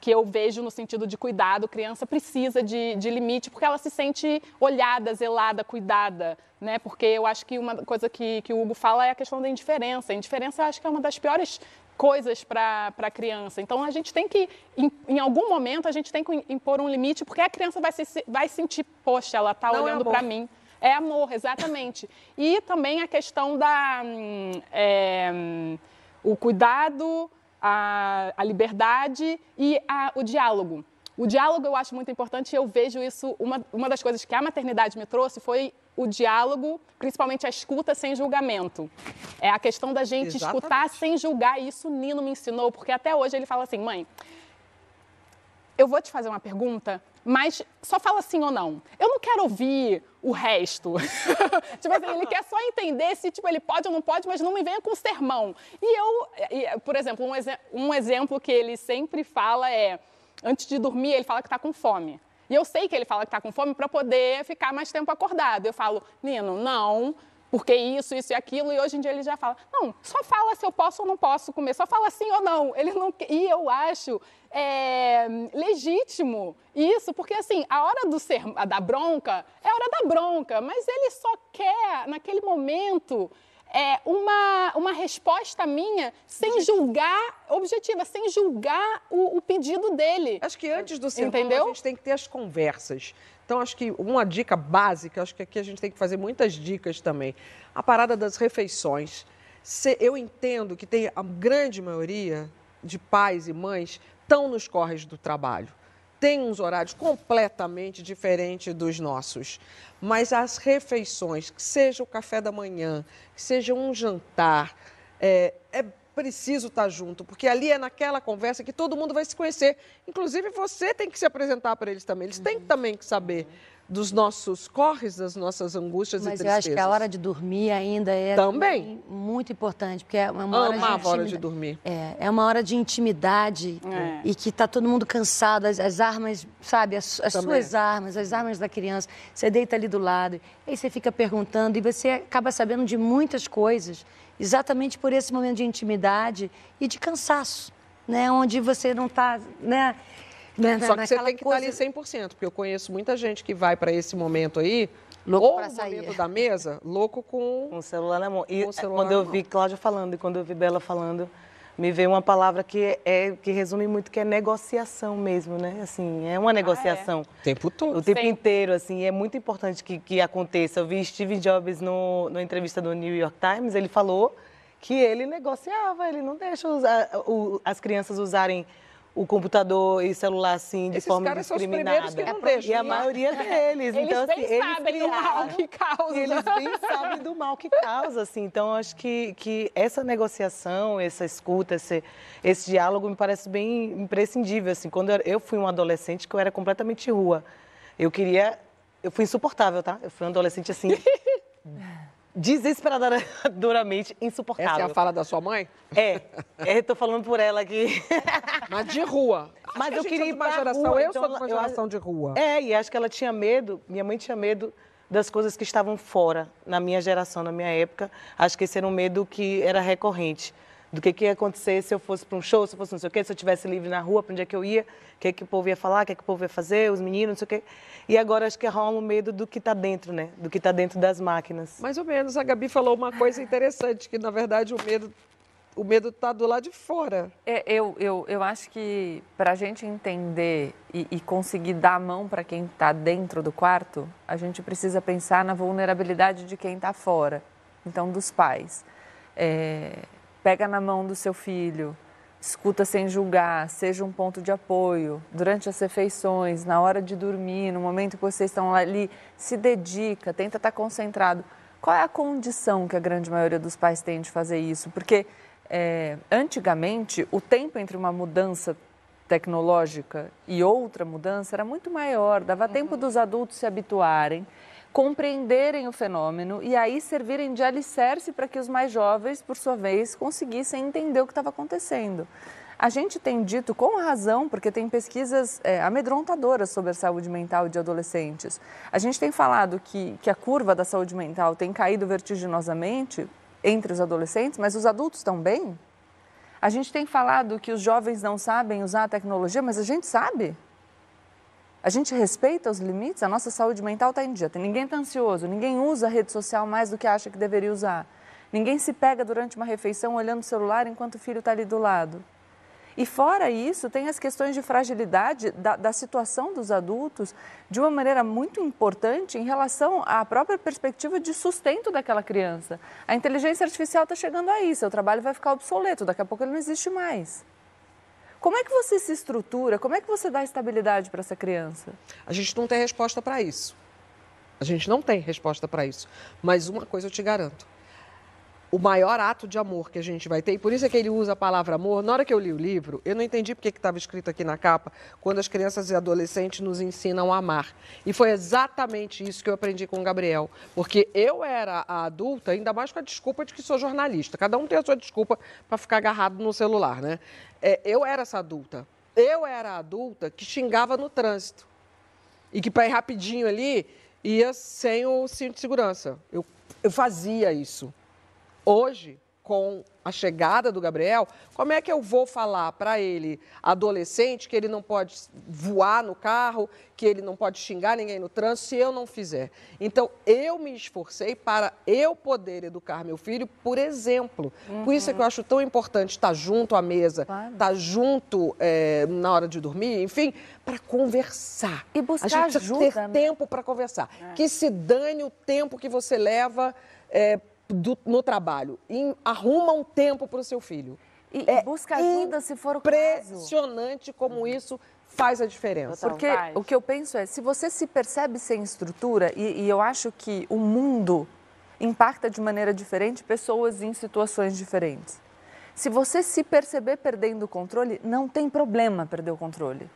que eu vejo no sentido de cuidado, criança precisa de, de limite, porque ela se sente olhada, zelada, cuidada, né? Porque eu acho que uma coisa que, que o Hugo fala é a questão da indiferença. A indiferença eu acho que é uma das piores coisas para a criança. Então a gente tem que, em, em algum momento, a gente tem que impor um limite, porque a criança vai, se, vai sentir, poxa, ela está é olhando amor. para mim. É amor, exatamente. E também a questão da hum, é, hum, o cuidado, a, a liberdade e a- o diálogo. O diálogo eu acho muito importante e eu vejo isso, uma, uma das coisas que a maternidade me trouxe foi o diálogo, principalmente a escuta sem julgamento. É a questão da gente Exatamente. escutar sem julgar, e isso o Nino me ensinou, porque até hoje ele fala assim, mãe, eu vou te fazer uma pergunta, mas só fala sim ou não. Eu não quero ouvir o resto. tipo assim, ele quer só entender se tipo, ele pode ou não pode, mas não me venha com sermão. E eu, e, por exemplo, um, exe- um exemplo que ele sempre fala é, antes de dormir, ele fala que está com fome. E eu sei que ele fala que está com fome para poder ficar mais tempo acordado. Eu falo, Nino, não, porque isso, isso e aquilo. E hoje em dia ele já fala, não, só fala se eu posso ou não posso comer, só fala sim ou não. Ele não e eu acho é, legítimo isso, porque assim, a hora do ser, da bronca é a hora da bronca, mas ele só quer naquele momento é, uma, uma resposta minha sem julgar, objetiva, sem julgar o, o pedido dele. Acho que antes do sermão, Entendeu? a gente tem que ter as conversas. Então, acho que uma dica básica, acho que aqui a gente tem que fazer muitas dicas também. A parada das refeições. Eu entendo que tem a grande maioria de pais e mães estão nos corres do trabalho. Tem uns horários completamente diferentes dos nossos. Mas as refeições, que seja o café da manhã, que seja um jantar, é, é preciso estar junto, porque ali é naquela conversa que todo mundo vai se conhecer. Inclusive, você tem que se apresentar para eles também. Eles têm também que saber dos nossos corres, das nossas angústias Mas e eu tristezas. acho que a hora de dormir ainda é Também. muito importante, porque é uma hora de Amava a hora de dormir. É, é uma hora de intimidade É. e que tá todo mundo cansado, as, as armas, sabe, as, as suas armas, as armas da criança, você deita ali do lado, aí você fica perguntando e você acaba sabendo de muitas coisas, exatamente por esse momento de intimidade e de cansaço, né, onde você não está, né, né, Só que você naquela tem que estar ali coisa- 100%, porque eu conheço muita gente que vai para esse momento aí, Louco ou no sair. momento da mesa, louco com... Com o celular na mão. E celular quando eu vi Cláudia falando e quando eu vi Bela falando, me veio uma palavra que é que resume muito que é negociação mesmo, né? Assim, é uma negociação. O tempo todo. O tempo Sim. inteiro, assim, é muito importante que, que aconteça. Eu vi Steve Jobs no, na entrevista do New York Times, ele falou que ele negociava, ele não deixa os- a- o- as crianças usarem o computador e celular assim de Esses forma caras são os primeiros que não deixam, E a né? maioria deles. Eles então, bem assim, eles sabem do mal criaram. que causa. Eles bem sabem do mal que causa, assim. Então, acho que, que essa negociação, essa escuta, esse, esse diálogo me parece bem imprescindível, assim. Quando eu, eu fui um adolescente que eu era completamente rua. Eu queria... Eu fui insuportável, tá? Eu fui um adolescente, assim... desesperadoramente insuportável. Essa é a fala da sua mãe? É, é tô falando por ela aqui. Mas de rua. Mas que eu queria é ir pra geração, rua, eu então sou de uma eu- geração de rua. É, e acho que ela tinha medo, minha mãe tinha medo das coisas que estavam fora na minha geração, na minha época. Acho que esse era um medo que era recorrente. Do que, que ia acontecer se eu fosse para um show, se eu fosse não sei o quê, se eu estivesse livre na rua, para onde é que eu ia, o que, que o povo ia falar, o que, que o povo ia fazer, os meninos, não sei o quê. E agora acho que rola um medo do que está dentro, né? Do que está dentro das máquinas. Mais ou menos. A Gabi falou uma coisa interessante, que na verdade o medo o medo está do lado de fora. É, eu, eu, eu acho que para a gente entender e, e conseguir dar a mão para quem está dentro do quarto, a gente precisa pensar na vulnerabilidade de quem está fora, então dos pais. É, pega na mão do seu filho, escuta sem julgar, seja um ponto de apoio durante as refeições, na hora de dormir, no momento que vocês estão ali, se dedica, tenta estar concentrado. Qual é a condição que a grande maioria dos pais tem de fazer isso? Porque é, antigamente o tempo entre uma mudança tecnológica e outra mudança era muito maior, dava tempo dos adultos se habituarem, compreenderem o fenômeno e aí servirem de alicerce para que os mais jovens, por sua vez, conseguissem entender o que estava acontecendo. A gente tem dito com razão, porque tem pesquisas é, amedrontadoras sobre a saúde mental de adolescentes. A gente tem falado que, que a curva da saúde mental tem caído vertiginosamente entre os adolescentes, mas os adultos estão bem? A gente tem falado que os jovens não sabem usar a tecnologia, mas a gente sabe. A gente respeita os limites, a nossa saúde mental está em dia. Ninguém está ansioso, ninguém usa a rede social mais do que acha que deveria usar. Ninguém se pega durante uma refeição olhando o celular enquanto o filho está ali do lado. E fora isso, tem as questões de fragilidade da, da, situação dos adultos de uma maneira muito importante em relação à própria perspectiva de sustento daquela criança. A inteligência artificial está chegando aí, seu trabalho vai ficar obsoleto, daqui a pouco ele não existe mais. Como é que você se estrutura? Como é que você dá estabilidade para essa criança? A gente não tem resposta para isso. A gente não tem resposta para isso. Mas uma coisa eu te garanto. O maior ato de amor que a gente vai ter, e por isso é que ele usa a palavra amor. Na hora que eu li o livro, eu não entendi porque estava escrito aqui na capa, quando as crianças e adolescentes nos ensinam a amar. E foi exatamente isso que eu aprendi com o Gabriel. Porque eu era a adulta, ainda mais com a desculpa de que sou jornalista. Cada um tem a sua desculpa para ficar agarrado no celular, né? É, eu era essa adulta. Eu era a adulta que xingava no trânsito. E que para ir rapidinho ali, ia sem o cinto de segurança. Eu, eu fazia isso. Hoje, com a chegada do Gabriel, como é que eu vou falar para ele, adolescente, que ele não pode voar no carro, que ele não pode xingar ninguém no trânsito, se eu não fizer? Então, eu me esforcei para eu poder educar meu filho por exemplo. Uhum. Por isso é que eu acho tão importante estar junto à mesa, claro. estar junto é, na hora de dormir, enfim, para conversar. E buscar a gente ajuda, ter né? tempo para conversar. É. Que se dane o tempo que você leva é, do, no trabalho. E arruma um tempo para o seu filho. E, é busca ajuda se for o caso. Impressionante como isso faz a diferença. Porque o que eu penso é, se você se percebe sem estrutura, e, e eu acho que o mundo impacta de maneira diferente pessoas em situações diferentes. Se você se perceber perdendo o controle, não tem problema perder o controle.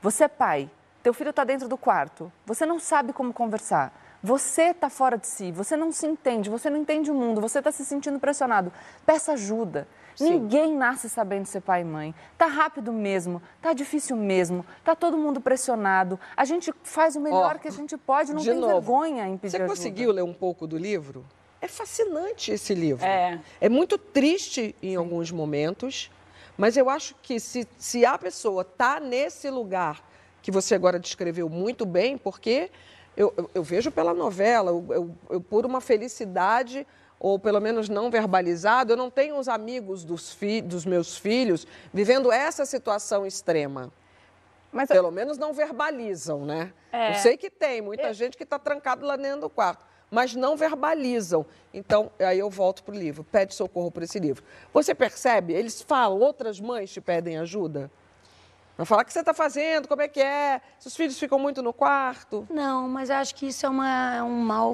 Você é pai, teu filho está dentro do quarto, você não sabe como conversar. Você está fora de si, você não se entende, você não entende o mundo, você está se sentindo pressionado. Peça ajuda. Sim. Ninguém nasce sabendo ser pai e mãe. Tá rápido mesmo, tá difícil mesmo, tá todo mundo pressionado. A gente faz o melhor Ó, que a gente pode, não tem novo, vergonha em pedir Você ajuda. conseguiu ler um pouco do livro? É fascinante esse livro. É. É muito triste em alguns momentos, mas eu acho que se, se a pessoa está nesse lugar que você agora descreveu muito bem, porque eu, eu, eu vejo pela novela, eu, eu, por uma felicidade, ou pelo menos não verbalizado, eu não tenho os amigos dos, fi, dos meus filhos vivendo essa situação extrema. Mas Pelo menos não verbalizam, né? É. Eu sei que tem muita gente que está trancado lá dentro do quarto, mas não verbalizam. Então, aí eu volto para o livro, pede socorro por esse livro. Você percebe? Eles falam, outras mães te pedem ajuda? Para falar o que você está fazendo, como é que é, se os filhos ficam muito no quarto. Não, mas eu acho que isso é, uma, é um mal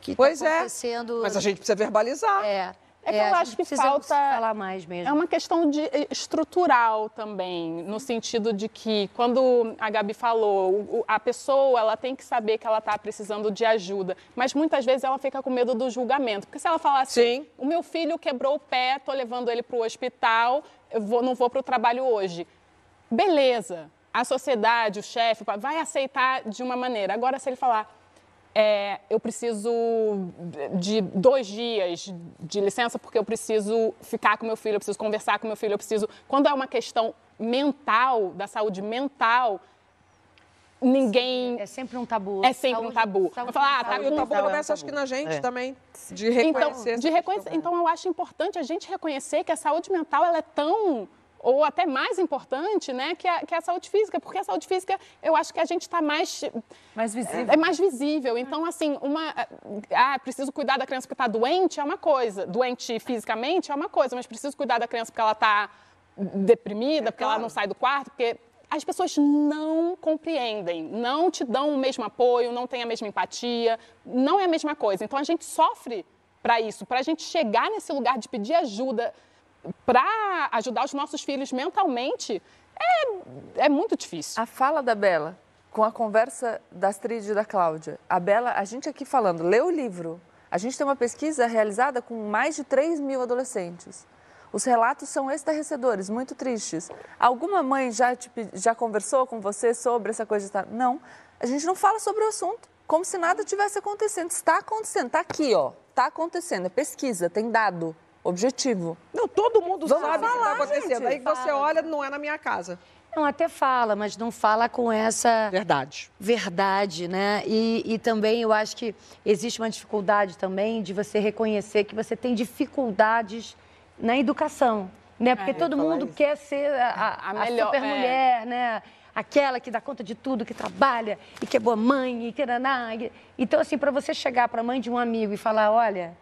que está Pois é, acontecendo. Mas a gente precisa verbalizar. É. É que É, eu a acho gente que precisa falta. falar mais mesmo. É uma questão de, eh, estrutural também, no sentido de que, quando a Gabi falou, a pessoa ela tem que saber que ela está precisando de ajuda, mas muitas vezes ela fica com medo do julgamento. Porque se ela falar assim, Sim. o meu filho quebrou o pé, estou levando ele para o hospital, eu vou, não vou para o trabalho hoje. Beleza, a sociedade, o chefe, vai aceitar de uma maneira. Agora, se ele falar, é, eu preciso de dois dias de licença porque eu preciso ficar com meu filho, eu preciso conversar com meu filho, eu preciso. Quando é uma questão mental, da saúde mental, ninguém. É sempre um tabu. É sempre um Saúde- tabu. saúde falar, ah, tá mental E o com- tabu Mental é um começa, acho que na gente É. também, de Então, reconhecer. de esse reconhecer- então, eu acho importante a gente reconhecer que a saúde mental ela é tão ou até mais importante, né, que a, que a saúde física, porque a saúde física, eu acho que a gente está mais Mais visível. é mais visível. Então, assim, uma. Ah, preciso cuidar da criança porque está doente é uma coisa. Doente fisicamente é uma coisa, mas preciso cuidar da criança porque ela está deprimida, porque ela não sai do quarto, porque. As pessoas não compreendem, não te dão o mesmo apoio, não têm a mesma empatia, não é a mesma coisa. Então a gente sofre para isso, para a gente chegar nesse lugar de pedir ajuda para ajudar os nossos filhos mentalmente, é, é muito difícil. A fala da Bela com a conversa da Astrid e da Cláudia. A Bela, a gente aqui falando, lê o livro. A gente tem uma pesquisa realizada com mais de 3 mil adolescentes. Os relatos são estarrecedores, muito tristes. Alguma mãe já, te já conversou com você sobre essa coisa de? Não. A gente não fala sobre o assunto, como se nada tivesse acontecendo. Está acontecendo, está aqui, ó. Está acontecendo, é pesquisa, tem dado, objetivo. Não, todo mundo Vamos sabe o que está falar, acontecendo. gente. Aí que você Fala. olha, não é na minha casa. Não, até fala, mas não fala com essa Verdade. verdade, né? E, e também eu acho que existe uma dificuldade também de você reconhecer que você tem dificuldades na educação, né? Porque todo mundo quer ser a, a, A a melhor, super é. mulher, né? Aquela que dá conta de tudo, que trabalha e que é boa mãe e que naná. e- Então, assim, para você chegar para a mãe de um amigo e falar, olha,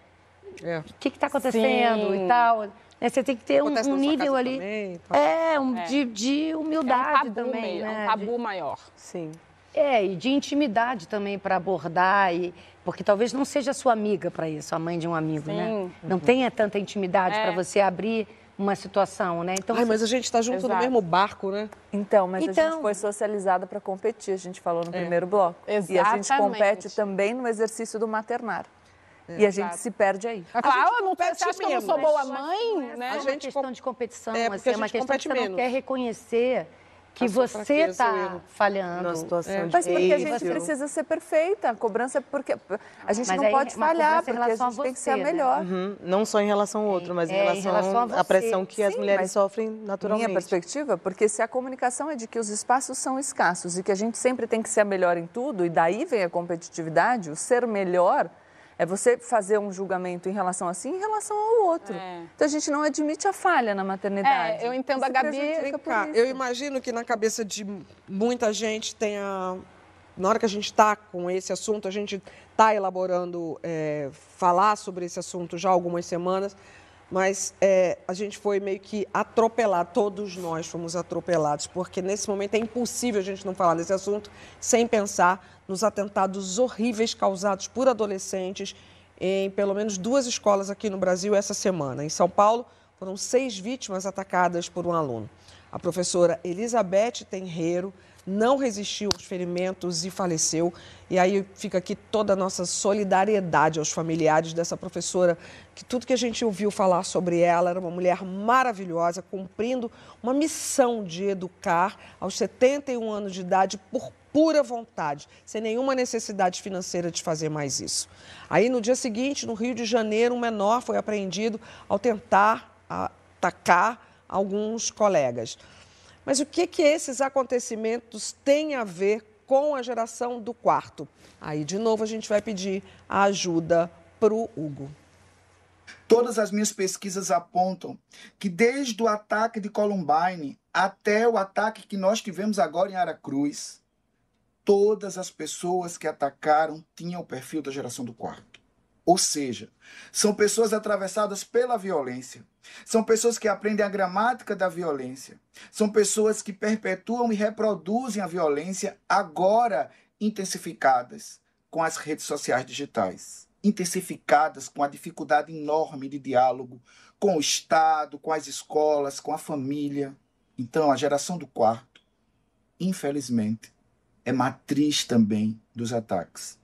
É. o que está acontecendo Sim. e tal, né? Você tem que ter um, Acontece um nível ali. também? É, um, É. De, de É um humildade tabu também, meio, né? é um De- tabu maior. Sim. é, e de intimidade também para abordar, e, porque talvez não seja sua amiga para isso, a mãe de um amigo, né? Sim. Não tenha tanta intimidade É. para você abrir uma situação, né? Então, Ai, mas a gente está junto no Exato. mesmo barco, né? Então, mas a Então- gente foi socializada para competir, a gente falou no primeiro bloco. E a gente Exatamente. compete também no exercício do maternar. E a gente se perde aí. Ah, não, compete você acha que eu não menos. sou boa Mas mãe, não é né? A uma gente questão com- de competição, É, porque assim, a é uma gente questão que compete você não menos. quer reconhecer que A sua você fraqueza, o está erro. falhando. Numa situação É. de Mas porque a gente precisa ser perfeita. A cobrança é porque a gente Mas não aí pode é uma falhar, cobrança em porque a relação a gente tem que ser a você, né? melhor. Uhum. Não só em relação ao outro, mas em É, em relação, relação a à pressão que as Sim, mulheres mas sofrem Minha naturalmente. perspectiva, porque se a comunicação é de que os espaços são escassos e que a gente sempre tem que ser a melhor em tudo, e daí vem a competitividade, o ser melhor é você fazer um julgamento em relação a si em relação ao outro. É. Então a gente não admite a falha na maternidade. É, eu entendo a Gabi- cá, isso. eu imagino que na cabeça de muita gente tenha. Na hora que a gente está com esse assunto, a gente está elaborando, é, falar sobre esse assunto já há algumas semanas, mas é, a gente foi meio que atropelado, todos nós fomos atropelados, porque nesse momento é impossível a gente não falar desse assunto sem pensar nos atentados horríveis causados por adolescentes em pelo menos duas escolas aqui no Brasil essa semana. Em São Paulo, foram seis vítimas atacadas por um aluno. A professora Elizabeth Tenreiro não resistiu aos ferimentos e faleceu. E aí fica aqui toda a nossa solidariedade aos familiares dessa professora, que tudo que a gente ouviu falar sobre ela era uma mulher maravilhosa, cumprindo uma missão de educar aos 71 anos de idade por pura vontade, sem nenhuma necessidade financeira de fazer mais isso. Aí no dia seguinte, no Rio de Janeiro, um menor foi apreendido ao tentar atacar alguns colegas. Mas o que, que esses acontecimentos têm a ver com a geração do quarto? Aí, de novo, a gente vai pedir a ajuda para o Hugo. Todas as minhas pesquisas apontam que desde o ataque de Columbine até o ataque que nós tivemos agora em Aracruz, todas as pessoas que atacaram tinham o perfil da geração do quarto. Ou seja, são pessoas atravessadas pela violência. São pessoas que aprendem a gramática da violência. São pessoas que perpetuam e reproduzem a violência, agora intensificadas com as redes sociais digitais. intensificadas com a dificuldade enorme de diálogo com o Estado, com as escolas, com a família. Então, a geração do quarto, infelizmente, é matriz também dos ataques.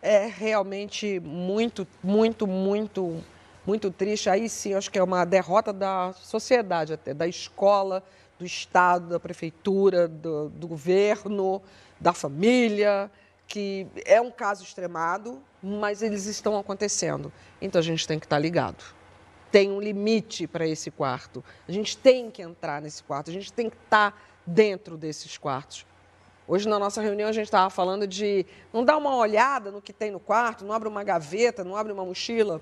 É realmente muito, muito, muito, muito triste. Aí sim, acho que é uma derrota da sociedade, até da escola, do Estado, da prefeitura, do, do governo, da família, que é um caso extremado, mas eles estão acontecendo. Então a gente tem que estar ligado. Tem um limite para esse quarto. A gente tem que entrar nesse quarto, a gente tem que estar dentro desses quartos. Hoje, na nossa reunião, a gente estava falando de não dar uma olhada no que tem no quarto, não abre uma gaveta, não abre uma mochila.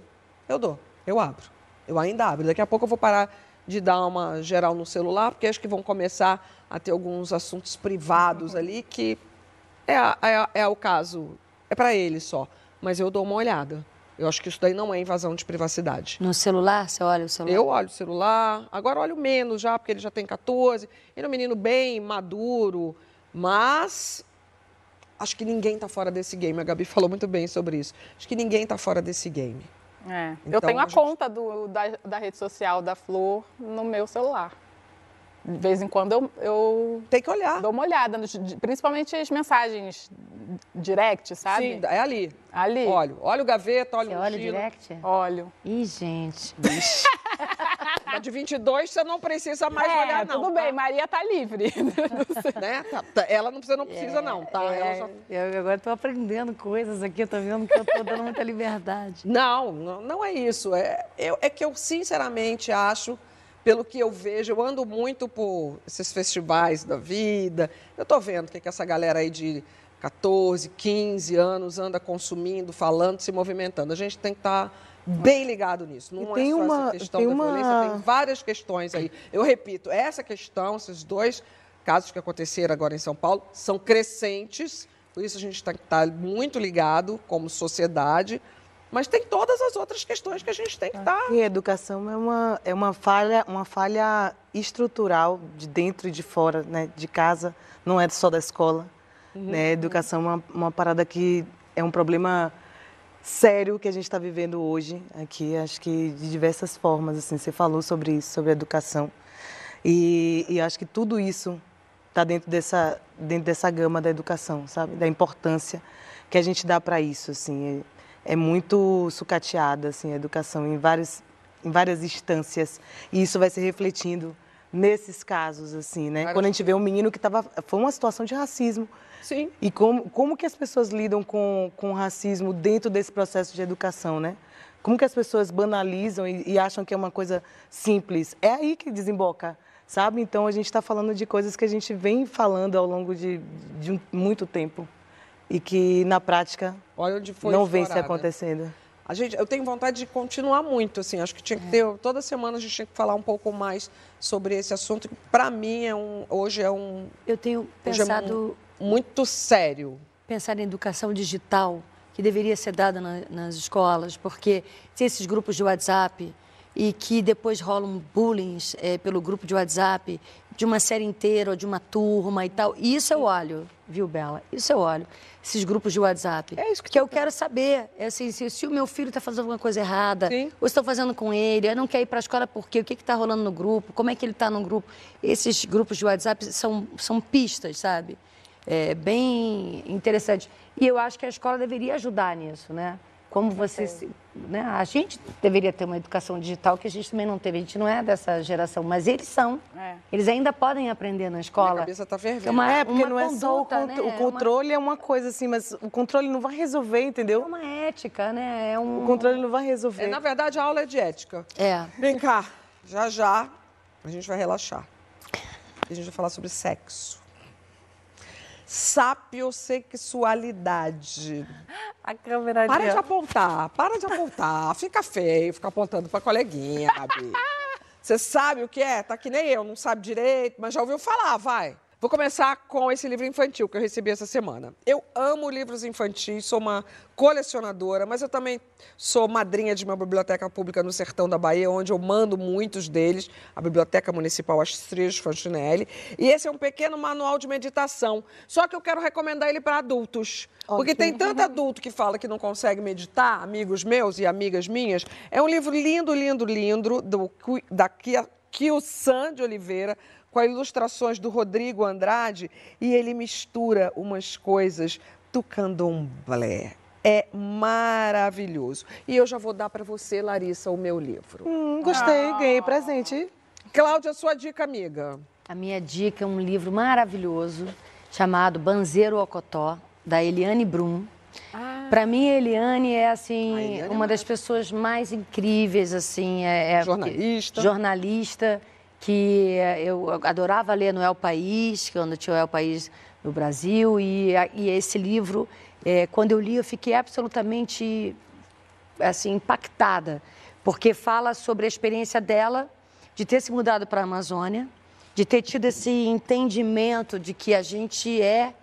Eu dou, eu abro. Eu ainda abro. Daqui a pouco eu vou parar de dar uma geral no celular, porque acho que vão começar a ter alguns assuntos privados ali que é, é, é o caso, é para ele só. Mas eu dou uma olhada. Eu acho que isso daí não é invasão de privacidade. No celular? Você olha o celular? Eu olho o celular. Agora olho menos já, porque ele já tem 14. Ele é um menino bem maduro, mas acho que ninguém está fora desse game. A Gabi falou muito bem sobre isso. Acho que ninguém está fora desse game. É. Então, eu tenho a, a gente- conta do, da, da rede social da Flor no meu celular. De vez em quando eu, eu Tem que olhar. dou uma olhada, principalmente as mensagens direct, sabe? Sim, é ali. Ali. Olha, olha o gaveta, olha Você o olha o direct? Olho. Ih, gente. Mas de 22 você não precisa mais é, olhar, não. tudo tá? bem, Maria tá livre. Né? Tá- tá- Ela não precisa, não precisa não, tá? Ela É, só- eu agora estou aprendendo coisas aqui, eu tô vendo que eu estou dando muita liberdade. Não, não, não é isso. É, eu- é que eu, sinceramente, acho, pelo que eu vejo, eu ando muito por esses festivais da vida. Eu estou vendo o que, que essa galera aí de 14, 15 anos anda consumindo, falando, se movimentando. A gente tem que estar bem ligado nisso. Não E é tem só uma- essa questão tem da uma- violência, tem várias questões aí. Eu repito, essa questão, esses dois casos que aconteceram agora em São Paulo, são crescentes, por isso a gente tem que estar muito ligado como sociedade, mas tem todas as outras questões que a gente tem que estar. E a educação é uma, é uma falha, uma falha estrutural de dentro e de fora, né? De casa, não é só da escola. Né? Educação é uma, uma parada que é um problema sério que a gente está vivendo hoje aqui, acho que de diversas formas, assim, você falou sobre isso, sobre educação. E, e acho que tudo isso está dentro dessa, dentro dessa gama da educação, sabe? Da importância que a gente dá para isso, assim. É, é muito sucateada, assim, a educação em várias, em várias instâncias. E isso vai se refletindo nesses casos, assim, né? Quando a gente vê um menino que estava... Foi uma situação de racismo. Sim. E como, como que as pessoas lidam com, com o racismo dentro desse processo de educação, né? Como que as pessoas banalizam e, e acham que é uma coisa simples? É aí que desemboca, sabe? Então a gente está falando de coisas que a gente vem falando ao longo de, de um- muito tempo e que na prática Olha onde foi não vem se acontecendo. A gente, eu tenho vontade de continuar muito, assim. Acho que tinha que ter toda semana a gente tinha que falar um pouco mais sobre esse assunto. que Para mim é um, hoje é um Eu tenho é pensado, muito sério. pensar em educação digital, que deveria ser dada na- nas escolas, porque tem esses grupos de WhatsApp e que depois rolam bullying eh, pelo grupo de WhatsApp de uma série inteira ou de uma turma e tal. E isso eu olho, viu, Bela? Isso eu olho. Esses grupos de WhatsApp. É isso que que eu quero saber. É assim, se, se o meu filho está fazendo alguma coisa errada, Sim. ou estou fazendo com ele, eu não quero ir para a escola por quê? O que está rolando no grupo? Como é que ele está no grupo? Esses grupos de WhatsApp são, são pistas, sabe? É bem interessante. E eu acho que a escola deveria ajudar nisso, né? Como você. se- né? A gente deveria ter uma educação digital que a gente também não teve. A gente não é dessa geração, mas eles são. É. Eles ainda podem aprender na Minha escola. cabeça está fervendo. É uma- É, porque uma não é só o, conduta, contro- né? o É uma- controle, é uma coisa assim, mas o controle não vai resolver, É entendeu? uma ética, né? É um. O controle não vai resolver. É, na verdade, a aula é de ética. É. Vem cá, já já a gente vai relaxar. A gente vai falar sobre sexo. Sapiosexualidade. A câmera Para de apontar, para de apontar. Fica feio, fica apontando pra coleguinha, Gabi. Você sabe o que é? Tá que nem eu, não sabe direito, mas já ouviu falar, vai. Vou começar com esse livro infantil que eu recebi essa semana. Eu amo livros infantis, sou uma colecionadora, mas eu também sou madrinha de uma biblioteca pública no sertão da Bahia, onde eu mando muitos deles, a Biblioteca Municipal Astrid Fantinelli. E esse é um pequeno manual de meditação. Só que eu quero recomendar ele para adultos. Porque tem tanto adulto que fala que não consegue meditar, amigos meus e amigas minhas. É um livro lindo, lindo, lindo, do, da Kio San de Oliveira, com ilustrações do Rodrigo Andrade, e ele mistura umas coisas do candomblé. É maravilhoso. E eu já vou dar para você, Larissa, o meu livro. Hum, gostei, ah. ganhei presente. Cláudia, sua dica, amiga. A minha dica é um livro maravilhoso chamado Banzeiro Ocotó, da Eliane Brum. Ah. Para mim, a Eliane é assim Eliane é uma é das pessoas mais incríveis, assim, é, é jornalista. Jornalista que eu adorava ler no El País, quando tinha o El País no Brasil, e, e esse livro, é, quando eu li, eu fiquei absolutamente assim impactada, porque fala sobre a experiência dela de ter se mudado para a Amazônia, de ter tido esse entendimento de que a gente é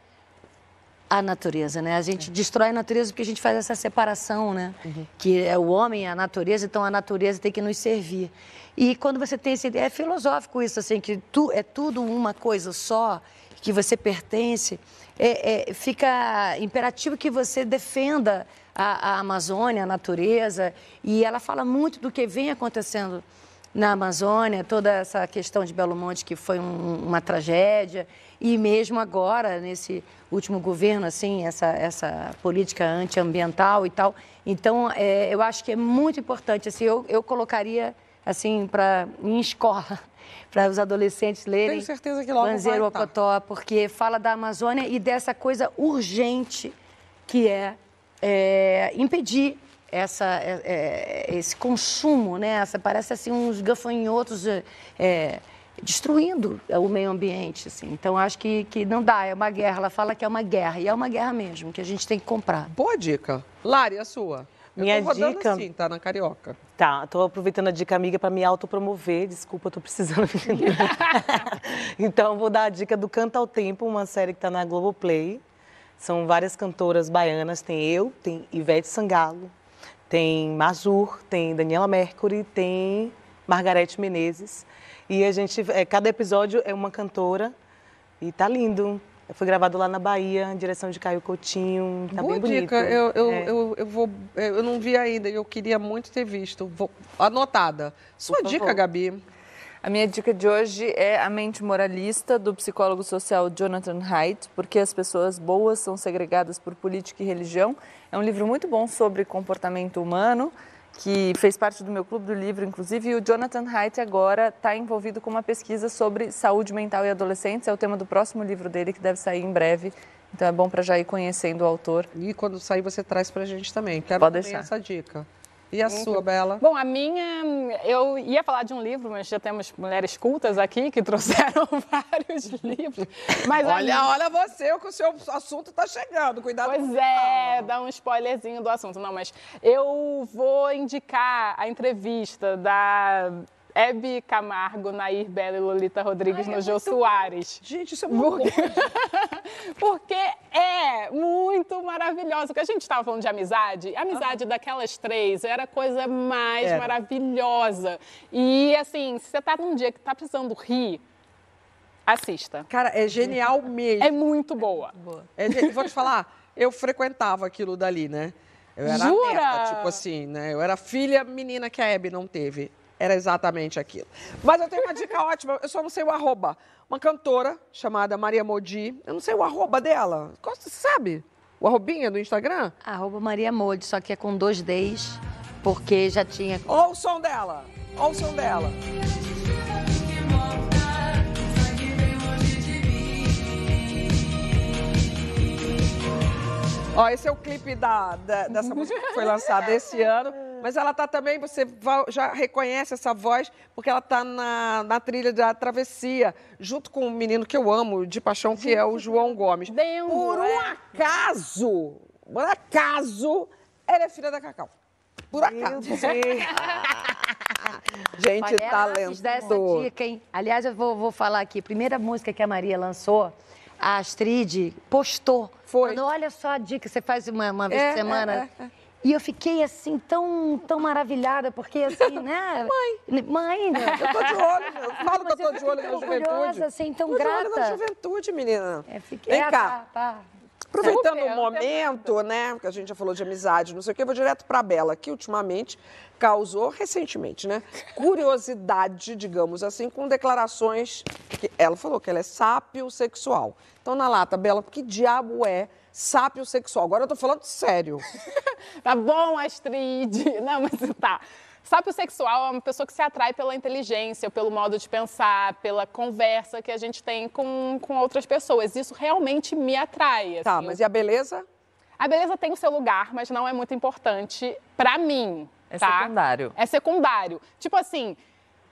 a natureza, né? A gente é. destrói a natureza porque a gente faz essa separação, né? Uhum. Que é o homem e a natureza, então a natureza tem que nos servir. E quando você tem esse... É filosófico isso, assim, que tu, é tudo uma coisa só, que você pertence. É, é, fica imperativo que você defenda a, a Amazônia, a natureza. E ela fala muito do que vem acontecendo na Amazônia, toda essa questão de Belo Monte que foi um, uma tragédia e mesmo agora nesse último governo assim essa essa política antiambiental e tal. Então é, eu acho que é muito importante assim eu, eu colocaria assim, para em escola, para os adolescentes lerem. Tenho certeza que logo Banzeiro. Ocotó, porque fala da Amazônia e dessa coisa urgente que é, é impedir essa, é, é, esse consumo, né? Essa, parece assim uns gafanhotos é, destruindo o meio ambiente. Assim. Então, acho que, que não dá, é uma guerra. Ela fala que é uma guerra, e é uma guerra mesmo, que a gente tem que comprar. Boa dica. Lari, a sua? Minha eu tô dica. Assim, tá na carioca. Tá, tô aproveitando a dica amiga para me autopromover. Desculpa, tô precisando. então, vou dar a dica do Canta ao Tempo, uma série que tá na Globoplay. São várias cantoras baianas. Tem eu, tem Ivete Sangalo, tem Mazur, tem Daniela Mercury, tem Margarete Menezes. E a gente, é, cada episódio é uma cantora e tá lindo. Foi gravado lá na Bahia, em direção de Caio Coutinho. Tá Boa bem dica. bonito. Eu, eu, é. eu, eu, vou, eu não vi ainda e eu queria muito ter visto. Vou, anotada. Sua dica, Gabi. A minha dica de hoje é A Mente Moralista, do psicólogo social Jonathan Haidt, porque as pessoas boas são segregadas por política e religião. É um livro muito bom sobre comportamento humano que fez parte do meu clube do livro, inclusive, e o Jonathan Haidt agora está envolvido com uma pesquisa sobre saúde mental e adolescentes. É o tema do próximo livro dele, que deve sair em breve. Então é bom para já ir conhecendo o autor. E quando sair, você traz para a gente também. Quero Pode deixar. essa dica. E a uhum. sua, Bela? Bom, a minha, eu ia falar de um livro, mas já temos mulheres cultas aqui que trouxeram vários livros. Mas olha, minha... olha você, que o seu assunto está chegando, cuidado Pois é, dá um spoilerzinho do assunto. Não, mas eu vou indicar a entrevista da Hebe Camargo, Nair Bela e Lolita Rodrigues Ai, no é Jô Soares. Gente, isso é muito porque é muito maravilhoso. Porque a gente estava falando de amizade. A amizade daquelas três era a coisa mais era. maravilhosa. E assim, se você está num dia que está precisando rir, assista. Cara, é genial mesmo. É muito boa. É, vou te falar, eu frequentava aquilo dali, né? Eu era Jura? neta, tipo assim, né? Eu era filha menina que a Hebe não teve era exatamente aquilo. Mas eu tenho uma dica ótima, eu só não sei o arroba. Uma cantora chamada Maria Modi, eu não sei o arroba dela. Você sabe? O arrobinha do Instagram? Arroba Maria Modi, só que é com dois Ds, porque já tinha... Olha o som dela, olha o som dela. Ó, esse é o clipe da, da, dessa música que foi lançada esse ano. Mas ela tá também, você já reconhece essa voz, porque ela tá na, na trilha da Travessia, junto com um menino que eu amo, de paixão, que é o João Gomes. Por um é. acaso, por acaso, ela é filha da Cacau. Por acaso. Gente Olha, quis dar essa dica, hein? Aliás, eu vou, vou falar aqui. Primeira música que a Maria lançou, a Astrid postou. Foi. Falando, olha só a dica, você faz uma, uma vez É, por semana. é, é, é. E eu fiquei assim, tão, tão maravilhada, porque assim, né? Mãe. Mãe, né? Eu tô de olho, eu falo que eu tô de olho na juventude. assim, tão Tô de olho na grata. juventude, menina. É, fiquei, Vem é, cá. Tá, tá. Aproveitando o momento, né, que a gente já falou de amizade, não sei o quê, eu vou direto para Bela, que ultimamente causou, recentemente, né, curiosidade, digamos assim, com declarações que ela falou que ela é sapiosexual. Então, na lata, Bela, que diabo é sapiosexual? Agora eu tô falando sério. Tá bom, Astrid? Não, mas tá. Sápio sexual é uma pessoa que se atrai pela inteligência, pelo modo de pensar, pela conversa que a gente tem com, com outras pessoas. Isso realmente me atrai. Tá, assim. mas e a beleza? A beleza tem o seu lugar, mas não é muito importante pra mim. É tá? secundário. É secundário. Tipo assim,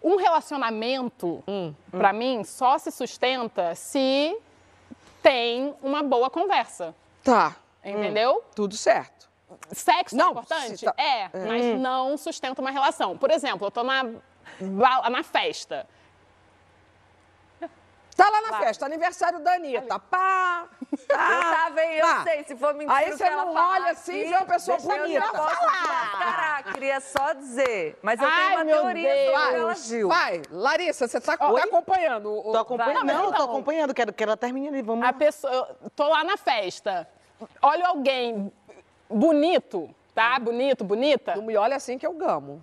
um relacionamento, Hum, pra mim, só se sustenta se tem uma boa conversa. Tá. Entendeu? Tudo certo. Sexo Não, é importante? tá- É, mas não sustenta uma relação. Por exemplo, eu tô na, na festa. Tá lá na festa, aniversário da Anitta. Pá! Tá, Tá bem, eu tá. sei, se for mentira Aí você ela não falar olha assim e vê uma pessoa deixa eu bonita. não posso mascarar, queria só dizer. Mas eu Ai, tenho uma meu teoria Deus. sobre ela, Vai, Gil. vai, Larissa, você tá, tá acompanhando o. Tô acompanhando. Vai. Não, Não, tô então. acompanhando. Quero que ela termine ali. Vamos A pessoa, eu tô lá na festa. Olho alguém bonito, tá? Bonito, bonita. Não me olha assim que eu gamo.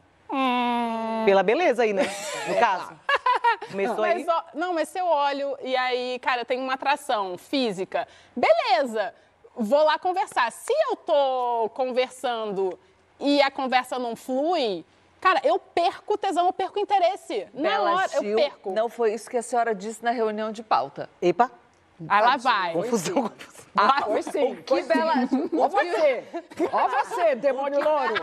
pela beleza aí, né? No caso. Começou aí. Mas, ó, não, mas se eu olho e aí, cara, tem uma atração física, beleza, vou lá conversar. Se eu tô conversando e a conversa não flui, cara, eu perco o tesão, eu perco o interesse. Na Bela hora, eu Gil, perco. não foi isso que a senhora disse na reunião de pauta. Epa, Aí lá vai. confusão, confusão. Ah, Foi sim. Que bela... Ó você, ó você, demônio louro.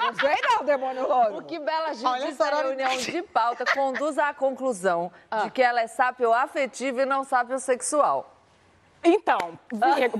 Não vem não, demônio louro. O que Bela Gil Olha disse só, na reunião de pauta conduz à conclusão Ah. de que ela é sapioafetiva e não sapiosexual. Então, Porque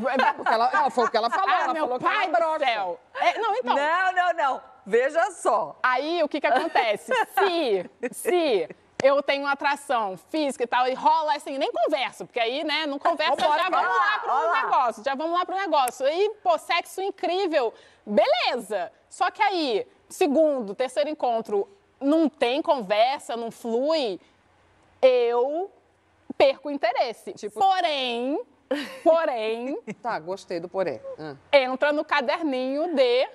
ela, ela foi o que ela falou, ah, ela meu falou que pai ela do brocha. céu. É, não, então, Não, não, não. Veja só. Aí o que que acontece? Se, se eu tenho atração física e tal, e rola assim, nem converso, porque aí, né, não conversa, já vamos lá lá, pro negócio, já vamos lá pro negócio. Aí, pô, sexo incrível, beleza. Só que aí, segundo, terceiro encontro, não tem conversa, não flui, eu perco o interesse. Porém, porém, Tá, gostei do porém. Ah. entra no caderninho de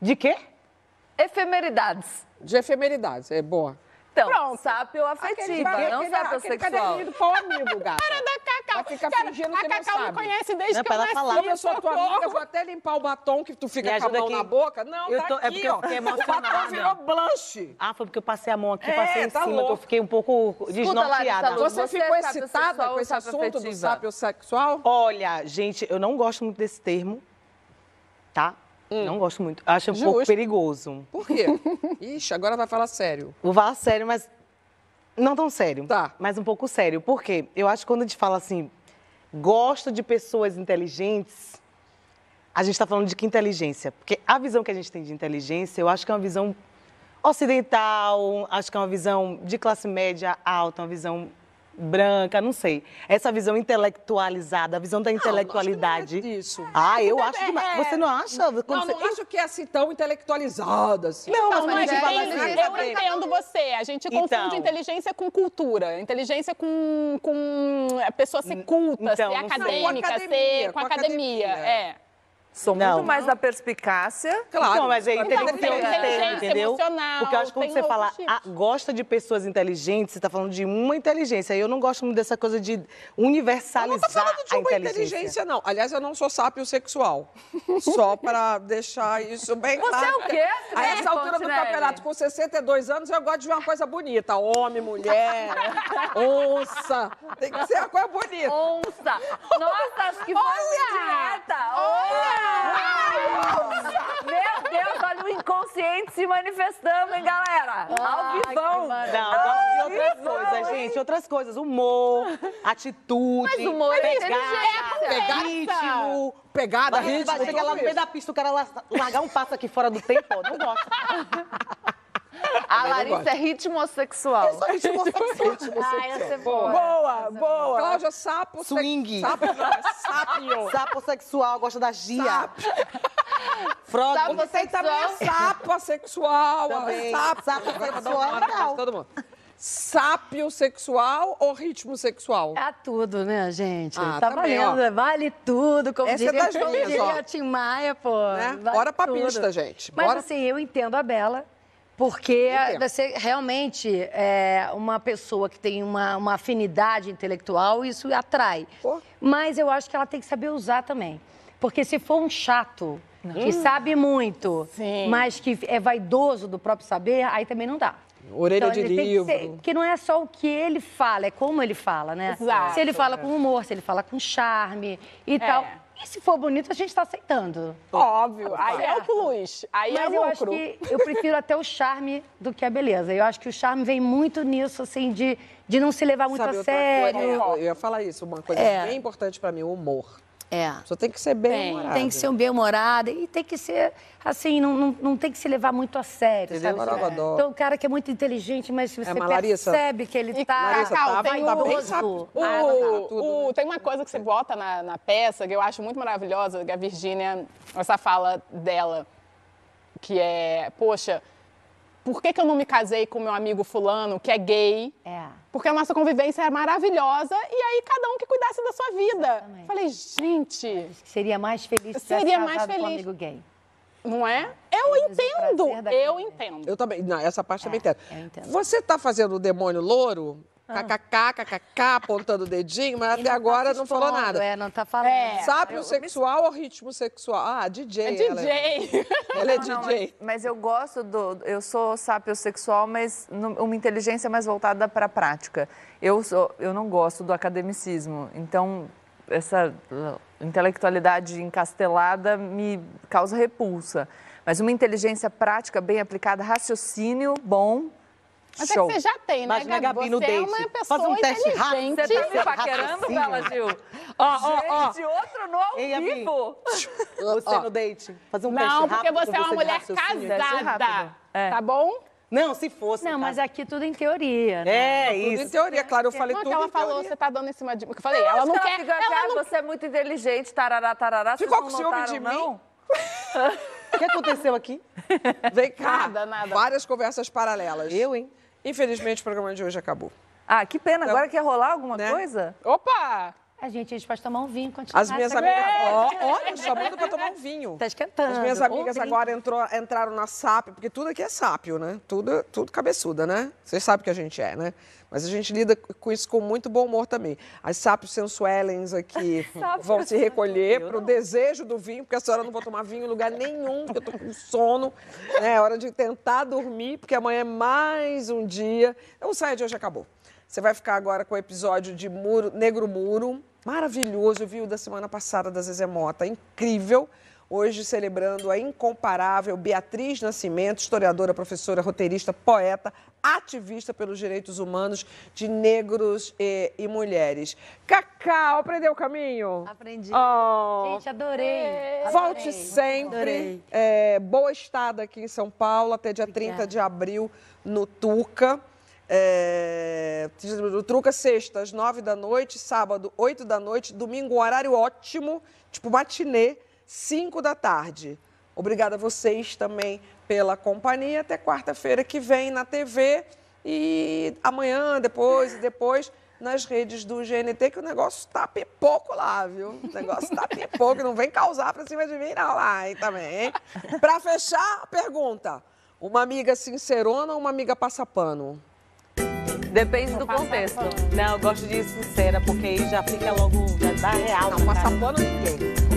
De quê? Efemeridades. De efemeridades, é boa. Então, Pronto. sapioafetiva, não aquele sapiosexual. caderninho do pau amigo, gata. Cara da Cacau. Vai ficar Cara, fingindo a que não Cacau me sabe. conhece desde Não, que pra eu nasci. falar. Como eu sou tua amiga, eu vou até limpar o batom que tu fica Me com a mão aqui. na boca. Não, Eu tá tô- é aqui, porque eu ó. fiquei O batom emocionada. virou blanche. Ah, foi porque eu passei a mão aqui, É, passei em tá cima, louco. que eu fiquei um pouco Larissa desnorteada. Luz, Você, Você ficou é excitada com esse assunto do sapiofetiva? sapiosexual? Olha, gente, eu não gosto muito desse termo, tá? Não gosto muito. Acho um pouco Justo. perigoso. Por quê? Ixi, agora vai falar sério. Vou falar sério, mas não tão sério. Tá. Mas um pouco sério. Por quê? Eu acho que quando a gente fala assim, gosto de pessoas inteligentes, a gente está falando de que inteligência? Porque a visão que a gente tem de inteligência, eu acho que é uma visão ocidental, acho que é uma visão de classe média alta, uma visão branca, não sei. Essa visão intelectualizada, a visão da intelectualidade. Não, que não é. Ah, eu acho É, demais. é. Você não acha? Não, não você- acho que é assim tão intelectualizada assim. Não, Não, mas mas a gente fala é, assim, eu entendo você. A gente Então. confunde inteligência com cultura. Inteligência com, com a pessoa ser culta, então, ser não acadêmica, academia, ser com com academia. academia. É. Sou Não. muito mais da perspicácia. Claro. Não, mas aí pra tem que ter um entendeu? emocional, Porque eu acho que quando você fala ah, gosta de pessoas inteligentes, você está falando de uma inteligência. E eu não gosto muito dessa coisa de Eu não universalizar tô falando de uma inteligência. inteligência, não. Aliás, eu não sou sápio sexual. Só para deixar isso bem Você claro. é o quê, A essa Felipe altura do campeonato, com 62 anos, eu gosto de ver uma coisa bonita. Homem, mulher, onça. Tem que ser uma coisa bonita. Onça! Nossa, acho que foi! Olha! Meu Deus, olha o inconsciente se manifestando, hein, galera? Ao vivão! Não, de outras coisas, gente. Outras coisas. Humor, atitude. Mas humor é pegada, ritmo. Pegada, ritmo, vai chegar lá no meio da pista, o cara la- largar um passo aqui fora do tempo, não gosto. A Larissa é ritmossexual. Eu sou ritmossexual. Ah, essa é boa. Boa, boa. Cláudia, sapo. Swing. Sapo, é sapio. Sapo sexual, gosta da gia. Sapo. Frog. Sapo Você tem também a sapa sexual. Também. Sapo, Sapo sexual, legal. todo mundo. Sápio sexual ou ritmo sexual? É tudo, né, gente? Ah, tá também, valendo, vale tudo, como Essa é diria, das como minhas, diria ó. a Tim Maia, pô. Né? vale Bora pra tudo. pista, gente. Mas Bora. assim, eu entendo a Bela, porque você realmente é uma pessoa que tem uma, uma afinidade intelectual, isso atrai. Pô. Mas eu acho que ela tem que saber usar também. Porque se for um chato, que sabe muito, Sim. mas que é vaidoso do próprio saber, aí também não dá. Orelha de ele tem que livro. ser- porque não é só o que ele fala, é como ele fala, né? Exato. Se ele fala com humor, se ele fala com charme e tal. E se for bonito, a gente está aceitando. Óbvio. Aí é o plus. Aí é Mas eu acho lucro. que eu prefiro até o charme do que a beleza. Eu acho que o charme vem muito nisso, assim, de, de não se levar muito Sabe a sério. coisa? Eu ia falar isso, uma coisa É. bem importante pra mim, o humor. É. Só tem que ser bem Tem. Tem que ser um bem-humorado e tem que ser, assim, não, não, não tem que se levar muito a sério, Entendeu? sabe? Borogodó. Então, o cara que é muito inteligente, mas se você mas Larissa- percebe que ele tá Cacau, tava tem ainda bem, sabe? O- Ah, tá, tudo, o- né? tem uma coisa que você bota na, na peça que eu acho muito maravilhosa, que a Virgínia, essa fala dela, que é, poxa, por que, que eu não me casei com meu amigo fulano, que é gay? É. Porque a nossa convivência é maravilhosa e aí cada um que cuidasse da sua vida. Exatamente. Falei, gente, Seria mais feliz se Seria mais casado com um feliz. amigo gay. não é? Eu Mas o entendo, eu entendo. Eu também. Não, essa parte também É, entendo. eu entendo. Você tá fazendo o demônio louro? Ah. KKK, KKK, apontando o dedinho, mas até agora não falou nada. É, não tá falando. É. Sápio sexual ou ritmo sexual? Ah, DJ. É DJ. Ela é Não, DJ. mas, mas eu gosto do. Eu sou sapiosexual, mas num- uma inteligência mais voltada para a prática. Eu, sou, eu não gosto do academicismo. Então, essa intelectualidade encastelada me causa repulsa. Mas uma inteligência prática, bem aplicada, raciocínio bom. Mas show. é que você já tem, né, Imagina Gabi? Gabi no Você é date. uma Faz pessoa um teste rápido. Você tá me paquerando, Bela Gil? Ó, ó, ó. Gente, outro no ao Ei, vivo. Você no date. Fazer um teste Não, rápido porque com você é uma de mulher casada. É. Tá bom? Não, se fosse. Não, no mas aqui tudo em teoria, né? É, Tudo em isso. teoria, claro, eu falei Não é tudo que ela em falou, teoria. você tá dando em cima de mim. Eu falei, Eu ela não que quer. Fica, ela cara, não você é muito inteligente, tarará, tarará. Ficou não com ciúme de mim? não? O que aconteceu aqui? Vem cá. Nada, nada. Várias conversas paralelas. Eu, hein? Infelizmente, o programa de hoje acabou. Ah, que pena. Então, Agora quer rolar alguma né? coisa? Opa! A gente, a gente pode tomar um vinho continuar. As minhas amigas. Ó, olha, chamando pra tomar um vinho. Tá esquentando. As minhas amigas agora entrou- entraram na SAP, porque tudo aqui é sápio, né? Tudo, tudo cabeçuda, né? Vocês sabem que a gente é, né? Mas a gente lida com isso com muito bom humor também. As sápios sensuelens aqui vão se recolher para o desejo do vinho, porque a senhora não vai tomar vinho em lugar nenhum, porque eu tô com sono. né? É hora de tentar dormir, porque amanhã é mais um dia. Então, o Saia de hoje acabou. Você vai ficar agora com o episódio de Muro, Negro Muro. Maravilhoso, eu vi o da semana passada da Zezé Mota, incrível. Hoje celebrando a incomparável Beatriz Nascimento, historiadora, professora, roteirista, poeta, ativista pelos direitos humanos de negros e, e mulheres. Cacau, aprendeu o caminho? Aprendi. Oh. Gente, adorei. Volte Adorei. sempre. Adorei. É, boa estada aqui em São Paulo, até dia 30 de abril no Tuca. É, no Truca, sexta, às 9 da noite, sábado, 8 da noite, domingo, um horário ótimo, tipo matinê, 5 da tarde. Obrigada a vocês também pela companhia. Até quarta-feira que vem na TV e amanhã, depois e depois nas redes do GNT, que o negócio tá pipoco lá, viu? O negócio tá pipoco, não vem causar pra cima de mim não lá, hein, também, hein? Pra fechar, a pergunta. Uma amiga sincerona ou uma amiga passapano? Depende do contexto. Não, eu gosto de sincera, porque aí já fica logo, já dá real. Não, passapano ninguém.